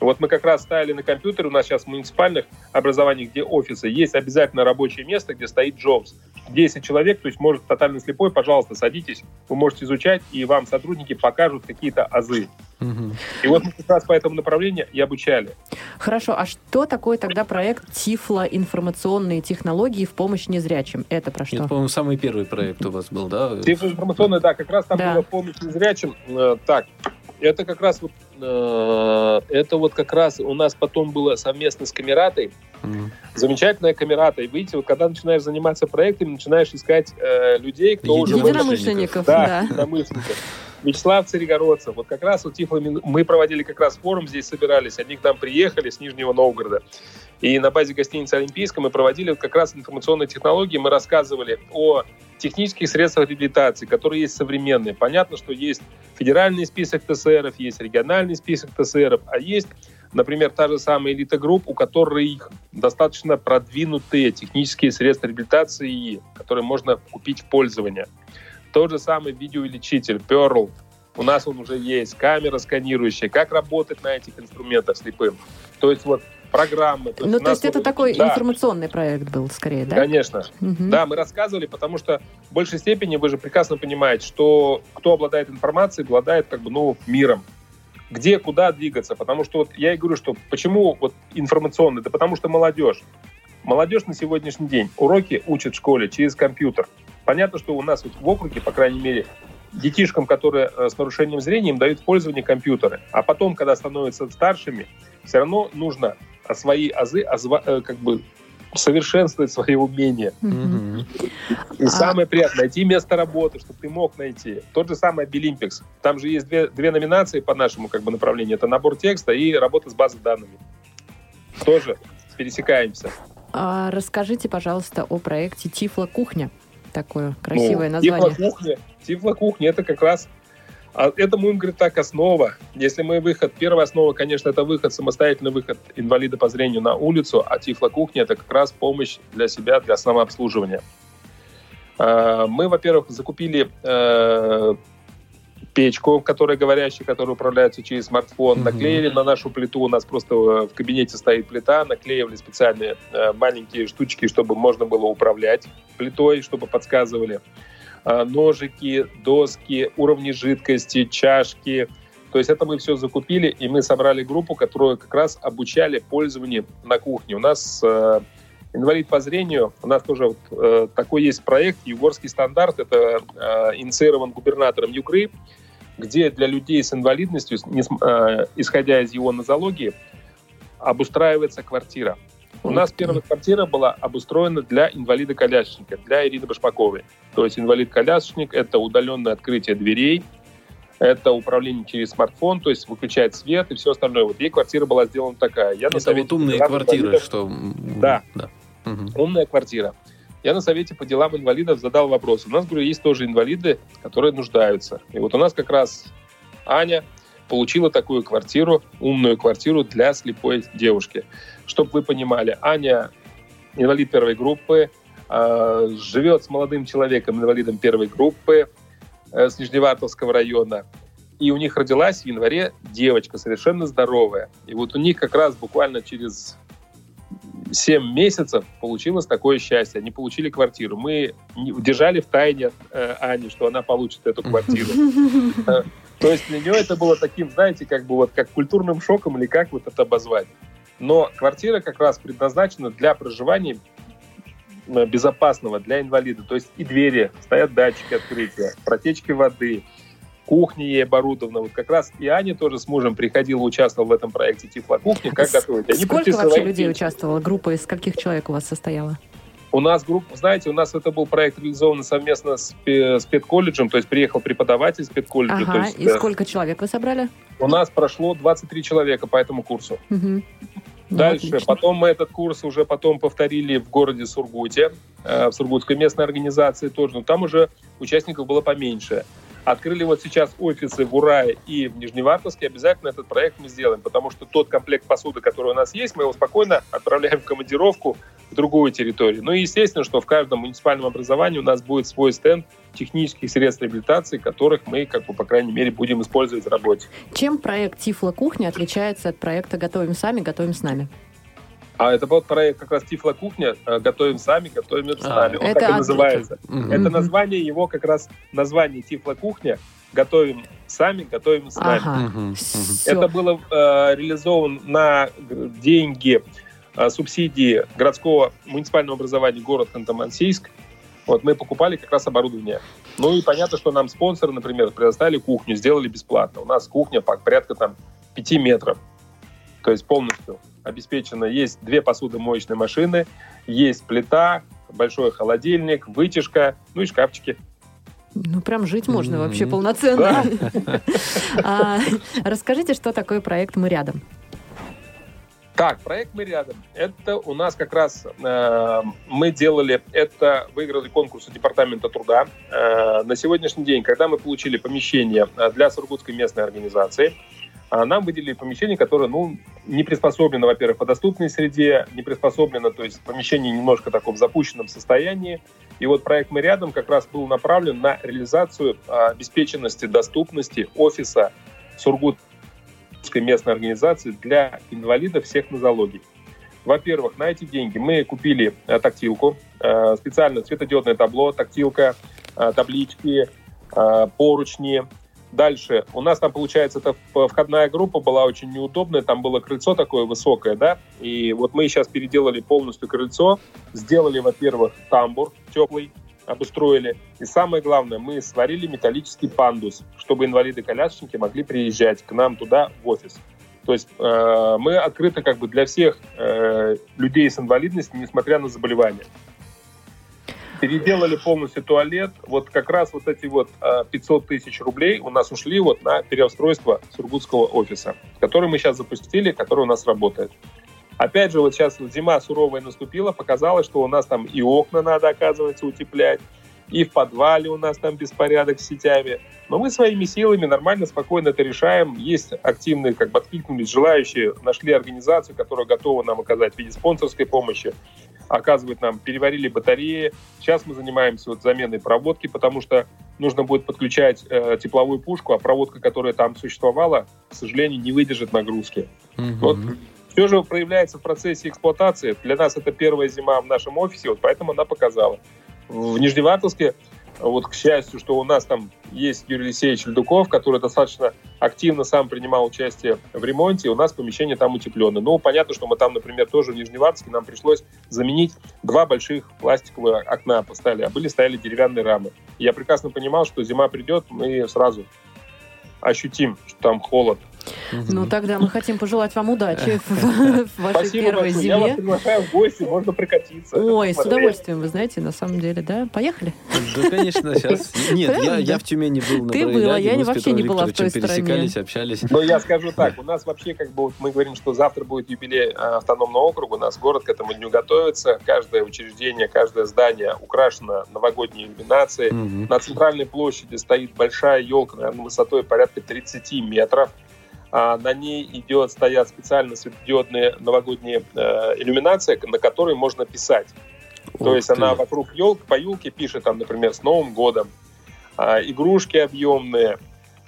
Вот мы как раз ставили на компьютере, у нас сейчас в муниципальных образованиях, где офисы, есть обязательно рабочее место, где стоит Jobs. 10 человек, то есть может тотально слепой, пожалуйста, садитесь, вы можете изучать, и вам сотрудники покажут какие-то азы. Угу. И вот мы как раз по этому направлению и обучали. Хорошо, а что такое тогда проект Тифло информационные технологии в помощь незрячим? Это про что? Это, по-моему, самый первый проект у вас был, да? Тифло информационные, да, как раз там да. было помощь незрячим. Э, так, это как раз вот, э, это вот как раз у нас потом было совместно с Камератой. Mm. Замечательная Камерата. И видите, вот когда начинаешь заниматься проектами, начинаешь искать э, людей, кто уже... Единомышленников. Да, да. Вячеслав Царегородцев. Вот как раз у Тифла мы проводили как раз форум, здесь собирались. Они к нам приехали с Нижнего Новгорода. И на базе гостиницы «Олимпийская» мы проводили как раз информационные технологии. Мы рассказывали о технических средствах реабилитации, которые есть современные. Понятно, что есть федеральный список ТСРов, есть региональный список ТСРов, а есть, например, та же самая элита групп, у которых достаточно продвинутые технические средства реабилитации, которые можно купить в пользование. Тот же самый видеоувеличитель Pearl, у нас он уже есть, камера сканирующая, как работать на этих инструментах слепым. То есть вот программы. То ну, то есть это такой да. информационный проект был скорее, да? Конечно. Угу. Да, мы рассказывали, потому что в большей степени вы же прекрасно понимаете, что кто обладает информацией, обладает как бы, ну, миром. Где, куда двигаться. Потому что вот я и говорю, что почему вот информационный? Да потому что молодежь. Молодежь на сегодняшний день уроки учат в школе через компьютер. Понятно, что у нас вот в округе, по крайней мере, детишкам, которые э, с нарушением зрения, им дают в пользование компьютеры. А потом, когда становятся старшими, все равно нужно свои азы озва, э, как бы совершенствовать свои умения. Mm-hmm. И а... самое приятное, найти место работы, чтобы ты мог найти. Тот же самый Абилимпикс. Там же есть две, две номинации по нашему как бы, направлению. Это набор текста и работа с базой данными. Тоже пересекаемся. А расскажите, пожалуйста, о проекте Тифла Кухня. Такое красивое ну, название. Тифла Кухня. Тифла Кухня это как раз а это, мы говорим так, основа. Если мы выход, первая основа, конечно, это выход, самостоятельный выход инвалида по зрению на улицу, а тифлокухня – это как раз помощь для себя, для самообслуживания. А, мы, во-первых, закупили э, печку, которая говорящая, которая управляется через смартфон, mm-hmm. наклеили на нашу плиту, у нас просто в кабинете стоит плита, наклеивали специальные э, маленькие штучки, чтобы можно было управлять плитой, чтобы подсказывали. А, ножики, доски, уровни жидкости, чашки. То есть это мы все закупили, и мы собрали группу, которую как раз обучали пользованию на кухне. У нас э, инвалид по зрению, у нас тоже вот, э, такой есть проект, Югорский стандарт, это э, инициирован губернатором Юкры, где для людей с инвалидностью, э, исходя из его нозологии, обустраивается квартира. У нас первая квартира была обустроена для инвалида-колясочника, для Ирины Башмаковой. То есть инвалид-колясочник – это удаленное открытие дверей, это управление через смартфон, то есть выключает свет и все остальное. Вот ей квартира была сделана такая. Я это вот умные квартиры, что... Да, да. Угу. умная квартира. Я на совете по делам инвалидов задал вопрос. У нас, говорю, есть тоже инвалиды, которые нуждаются. И вот у нас как раз Аня получила такую квартиру, умную квартиру для слепой девушки. Чтобы вы понимали, Аня инвалид первой группы, э, живет с молодым человеком, инвалидом первой группы э, с Нижневартовского района. И у них родилась в январе девочка, совершенно здоровая. И вот у них как раз буквально через 7 месяцев получилось такое счастье. Они получили квартиру. Мы держали в тайне э, Ани, что она получит эту квартиру. То есть для нее это было таким, знаете, как бы вот как культурным шоком или как вот это обозвать. Но квартира как раз предназначена для проживания э, безопасного для инвалида. То есть и двери, стоят датчики открытия, протечки воды, кухня ей оборудована. Вот как раз и Аня тоже с мужем приходила, участвовала в этом проекте Тифлокухня, как готовить. Они Сколько вообще людей дети. участвовало? Группа из скольких человек у вас состояла? У нас группа, знаете, у нас это был проект реализован совместно с, с педколледжем, то есть приехал преподаватель с педколледжа. Ага, есть, и да. сколько человек вы собрали? У нас прошло 23 человека по этому курсу. Угу. Дальше, ну, потом мы этот курс уже потом повторили в городе Сургуте, э, в Сургутской местной организации тоже, но там уже участников было поменьше. Открыли вот сейчас офисы в Урае и в Нижневартовске. Обязательно этот проект мы сделаем, потому что тот комплект посуды, который у нас есть, мы его спокойно отправляем в командировку в другую территорию. Ну и естественно, что в каждом муниципальном образовании у нас будет свой стенд технических средств реабилитации, которых мы, как бы, по крайней мере, будем использовать в работе. Чем проект Тифла кухня отличается от проекта «Готовим сами, готовим с нами»? А это вот проект как раз Тифла кухня. Э, готовим сами, готовим с нами. Он это так и называется. Угу. Это название его как раз название Тифла кухня. Готовим сами, готовим с нами. Ага. Угу. Это было э, реализовано на деньги э, субсидии городского муниципального образования город Ханты-Мансийск. Вот мы покупали как раз оборудование. Ну и понятно, что нам спонсоры, например, предоставили кухню, сделали бесплатно. У нас кухня порядка там 5 метров. То есть полностью обеспечено. Есть две посудомоечные машины, есть плита, большой холодильник, вытяжка, ну и шкафчики. Ну, прям жить можно mm-hmm. вообще полноценно. А, расскажите, что такое проект «Мы рядом». Так, проект «Мы рядом». Это у нас как раз э, мы делали, это выиграли конкурс у Департамента труда. Э, на сегодняшний день, когда мы получили помещение для Сургутской местной организации, а нам выделили помещение, которое, ну, не приспособлено, во-первых, по доступной среде, не приспособлено, то есть помещение немножко таком запущенном состоянии. И вот проект «Мы рядом» как раз был направлен на реализацию а, обеспеченности доступности офиса Сургутской местной организации для инвалидов всех нозологий. Во-первых, на эти деньги мы купили а, тактилку, а, специально цветодиодное табло, тактилка, таблички, поручни, Дальше. У нас там, получается, эта входная группа была очень неудобная. Там было крыльцо такое высокое, да. И вот мы сейчас переделали полностью крыльцо. Сделали, во-первых, тамбур теплый, обустроили. И самое главное, мы сварили металлический пандус, чтобы инвалиды-колясочники могли приезжать к нам туда в офис. То есть э, мы открыты как бы для всех э, людей с инвалидностью, несмотря на заболевания переделали полностью туалет. Вот как раз вот эти вот 500 а, тысяч рублей у нас ушли вот на переустройство Сургутского офиса, который мы сейчас запустили, который у нас работает. Опять же, вот сейчас зима суровая наступила, показалось, что у нас там и окна надо, оказывается, утеплять, и в подвале у нас там беспорядок с сетями. Но мы своими силами нормально, спокойно это решаем. Есть активные, как бы откликнулись желающие, нашли организацию, которая готова нам оказать в виде спонсорской помощи оказывает нам, переварили батареи. Сейчас мы занимаемся вот заменой проводки, потому что нужно будет подключать э, тепловую пушку, а проводка, которая там существовала, к сожалению, не выдержит нагрузки. Угу. Вот все же проявляется в процессе эксплуатации. Для нас это первая зима в нашем офисе, вот поэтому она показала. В Нижневартовске вот, к счастью, что у нас там есть Юрий Алексеевич Ледуков, который достаточно активно сам принимал участие в ремонте, у нас помещение там утепленное. Ну, понятно, что мы там, например, тоже в Нижневартовске нам пришлось заменить два больших пластиковых окна поставили, а были стояли деревянные рамы. Я прекрасно понимал, что зима придет, мы сразу ощутим, что там холод. Ну, тогда мы хотим пожелать вам удачи в вашей первой зиме. Я вас приглашаю в гости, можно прокатиться. Ой, с удовольствием, вы знаете, на самом деле, да? Поехали? Да, конечно, сейчас. Нет, я в Тюмени был на Ты была, я вообще не была в той стране. пересекались, общались. Но я скажу так, у нас вообще, как бы, мы говорим, что завтра будет юбилей а, автономного округа, у нас город к этому дню готовится, каждое учреждение, каждое здание украшено новогодней иллюминацией. На центральной площади стоит большая елка, наверное, высотой порядка 30 метров. А на ней идет, стоят специально светодиодные новогодние э, иллюминации, на которые можно писать. Ух То есть ты. она вокруг елки, по елке пишет, там, например, с Новым годом. А, игрушки объемные.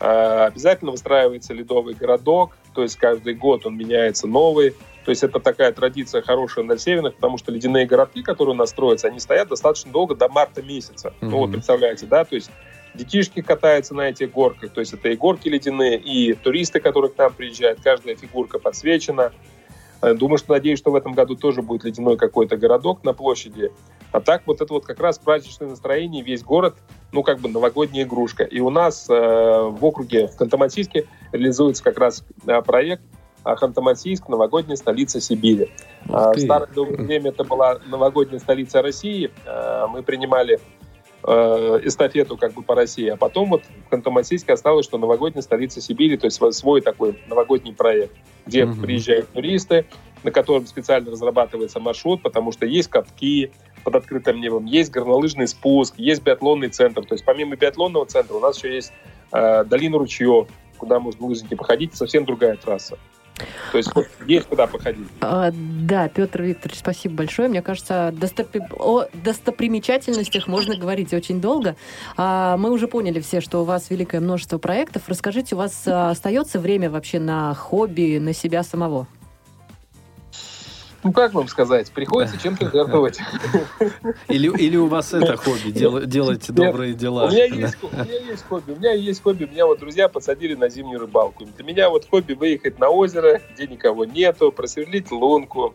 А, обязательно выстраивается ледовый городок. То есть каждый год он меняется новый. То есть это такая традиция хорошая на северных, потому что ледяные городки, которые у нас строятся, они стоят достаточно долго, до марта месяца. Mm-hmm. Ну вот представляете, да, то есть детишки катаются на этих горках, то есть это и горки ледяные, и туристы, которые к нам приезжают, каждая фигурка подсвечена. Э, думаю, что надеюсь, что в этом году тоже будет ледяной какой-то городок на площади. А так вот это вот как раз праздничное настроение, весь город, ну как бы новогодняя игрушка. И у нас э, в округе в Ханты-Мансийске реализуется как раз э, проект а Ханты-Мансийск – новогодняя столица Сибири. В старое время это была новогодняя столица России. Э, мы принимали Э, эстафету как бы по России, а потом вот в Ханты-Мансийске осталось, что новогодняя столица Сибири, то есть свой такой новогодний проект, где угу. приезжают туристы, на котором специально разрабатывается маршрут, потому что есть катки, под открытым небом, есть горнолыжный спуск, есть биатлонный центр. То есть помимо биатлонного центра у нас еще есть э, долина ручьев, куда можно лыжники походить, совсем другая трасса. То есть есть куда походить. А, да, Петр Викторович, спасибо большое. Мне кажется, достопри... о достопримечательностях можно говорить очень долго. А, мы уже поняли все, что у вас великое множество проектов. Расскажите, у вас а, остается время вообще на хобби, на себя самого? Ну, как вам сказать, приходится чем-то жертвовать. Или, или у вас это хобби, дел, делать добрые дела? У меня, есть, у меня есть хобби. У меня есть хобби. Меня вот друзья посадили на зимнюю рыбалку. Для меня вот хобби выехать на озеро, где никого нету, просверлить лунку,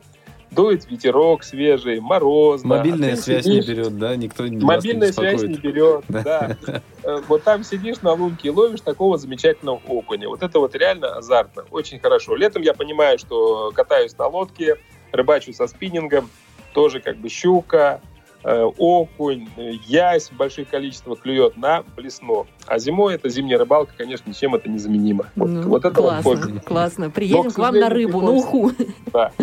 дует ветерок свежий, морозно. Мобильная а связь сидишь, не берет, да? Никто не Мобильная не связь не берет, да. да. Э, вот там сидишь на лунке и ловишь такого замечательного окуня. Вот это вот реально азартно, очень хорошо. Летом я понимаю, что катаюсь на лодке, рыбачу со спиннингом, тоже как бы щука, э, окунь, ясь в больших количествах клюет на блесно. А зимой это зимняя рыбалка, конечно, ничем это незаменимо. Вот, ну, вот это классно, вот классно. Приедем Но, к вам на рыбу, на уху. Да.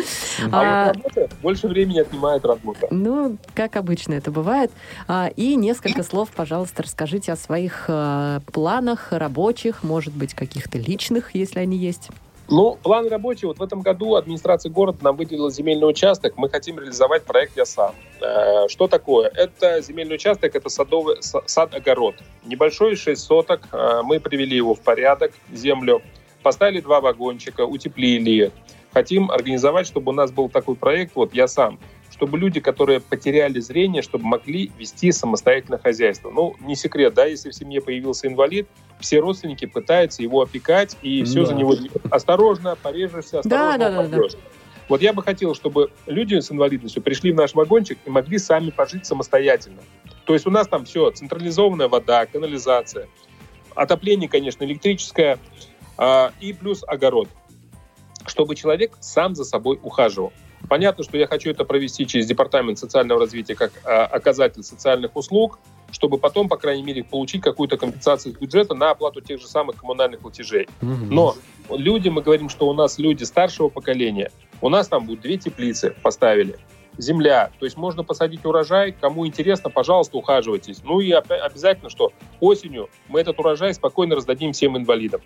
А, а вот работа больше времени отнимает работа. Ну, как обычно это бывает. А, и несколько слов, пожалуйста, расскажите о своих а, планах рабочих, может быть, каких-то личных, если они есть. Ну, план рабочий. Вот в этом году администрация города нам выделила земельный участок. Мы хотим реализовать проект «Я сам». Э, что такое? Это земельный участок, это садовый сад-огород. Небольшой, 6 соток. Э, мы привели его в порядок, землю. Поставили два вагончика, утеплили. Хотим организовать, чтобы у нас был такой проект, вот «Я сам» чтобы люди, которые потеряли зрение, чтобы могли вести самостоятельное хозяйство. Ну, не секрет, да, если в семье появился инвалид, все родственники пытаются его опекать, и да. все за него осторожно, порежешься, осторожно да, да, да, да. Вот я бы хотел, чтобы люди с инвалидностью пришли в наш вагончик и могли сами пожить самостоятельно. То есть у нас там все, централизованная вода, канализация, отопление, конечно, электрическое, а, и плюс огород. Чтобы человек сам за собой ухаживал. Понятно, что я хочу это провести через Департамент социального развития как а, оказатель социальных услуг, чтобы потом, по крайней мере, получить какую-то компенсацию из бюджета на оплату тех же самых коммунальных платежей. Но люди, мы говорим, что у нас люди старшего поколения, у нас там будут две теплицы поставили, земля, то есть можно посадить урожай, кому интересно, пожалуйста, ухаживайтесь. Ну и обязательно, что осенью мы этот урожай спокойно раздадим всем инвалидам.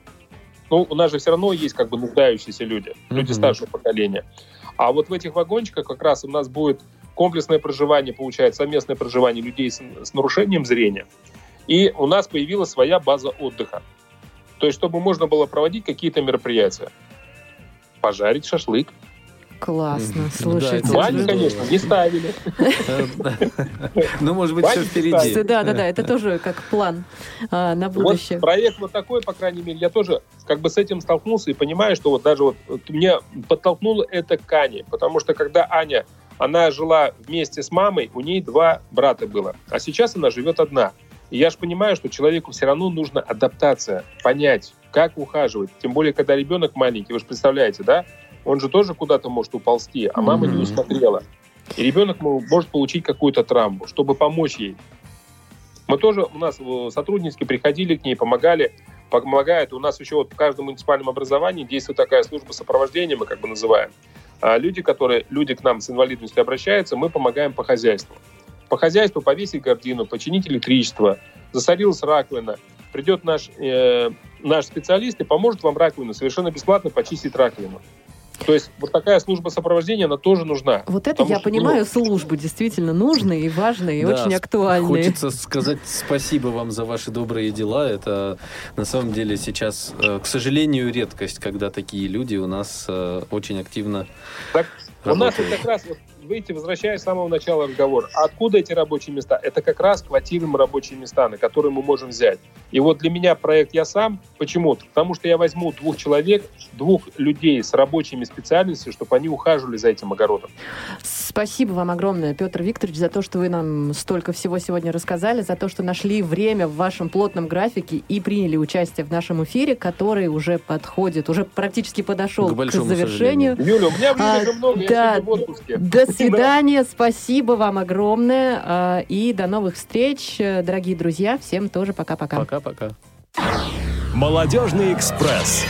Ну, у нас же все равно есть как бы нуждающиеся люди, люди старшего поколения. А вот в этих вагончиках как раз у нас будет комплексное проживание, получается, совместное проживание людей с, с нарушением зрения. И у нас появилась своя база отдыха. То есть, чтобы можно было проводить какие-то мероприятия. Пожарить шашлык, Классно, слушайте. Баню, конечно, не ставили. Ну, может быть, все впереди. Да, да, да, это тоже как план а, на будущее. Проект вот такой, по крайней мере, я тоже как бы с этим столкнулся и понимаю, что вот даже вот меня подтолкнуло это к Ане, потому что когда Аня, она жила вместе с мамой, у ней два брата было, а сейчас она живет одна. И я же понимаю, что человеку все равно нужна адаптация, понять, как ухаживать. Тем более, когда ребенок маленький, вы же представляете, да? Он же тоже куда-то может уползти, а мама mm-hmm. не усмотрела. И ребенок может получить какую-то травму, чтобы помочь ей. Мы тоже, у нас э, сотрудники приходили к ней, помогали, помогают. У нас еще вот в каждом муниципальном образовании действует такая служба сопровождения, мы как бы называем. А люди, которые, люди к нам с инвалидностью обращаются, мы помогаем по хозяйству. По хозяйству повесить гордину, починить электричество, засорилась раковина. Придет наш, э, наш специалист и поможет вам раковину совершенно бесплатно почистить раковину. То есть вот такая служба сопровождения, она тоже нужна. Вот это я что, понимаю, ну, службы действительно нужные и важные, и да, очень актуальные. Хочется сказать спасибо вам за ваши добрые дела. Это на самом деле сейчас, э, к сожалению, редкость, когда такие люди у нас э, очень активно так, работают. У нас вот как раз вот выйти, возвращаясь с самого начала разговора, откуда эти рабочие места? Это как раз квартирным рабочие места, на которые мы можем взять. И вот для меня проект «Я сам» почему? Потому что я возьму двух человек, двух людей с рабочими специальностями, чтобы они ухаживали за этим огородом. Спасибо вам огромное, Петр Викторович, за то, что вы нам столько всего сегодня рассказали, за то, что нашли время в вашем плотном графике и приняли участие в нашем эфире, который уже подходит, уже практически подошел к, к завершению. Юля, у меня времени а, много, да, я в отпуске. До свидания, спасибо вам огромное а, и до новых встреч, дорогие друзья. Всем тоже пока-пока. Пока-пока. Молодежный экспресс.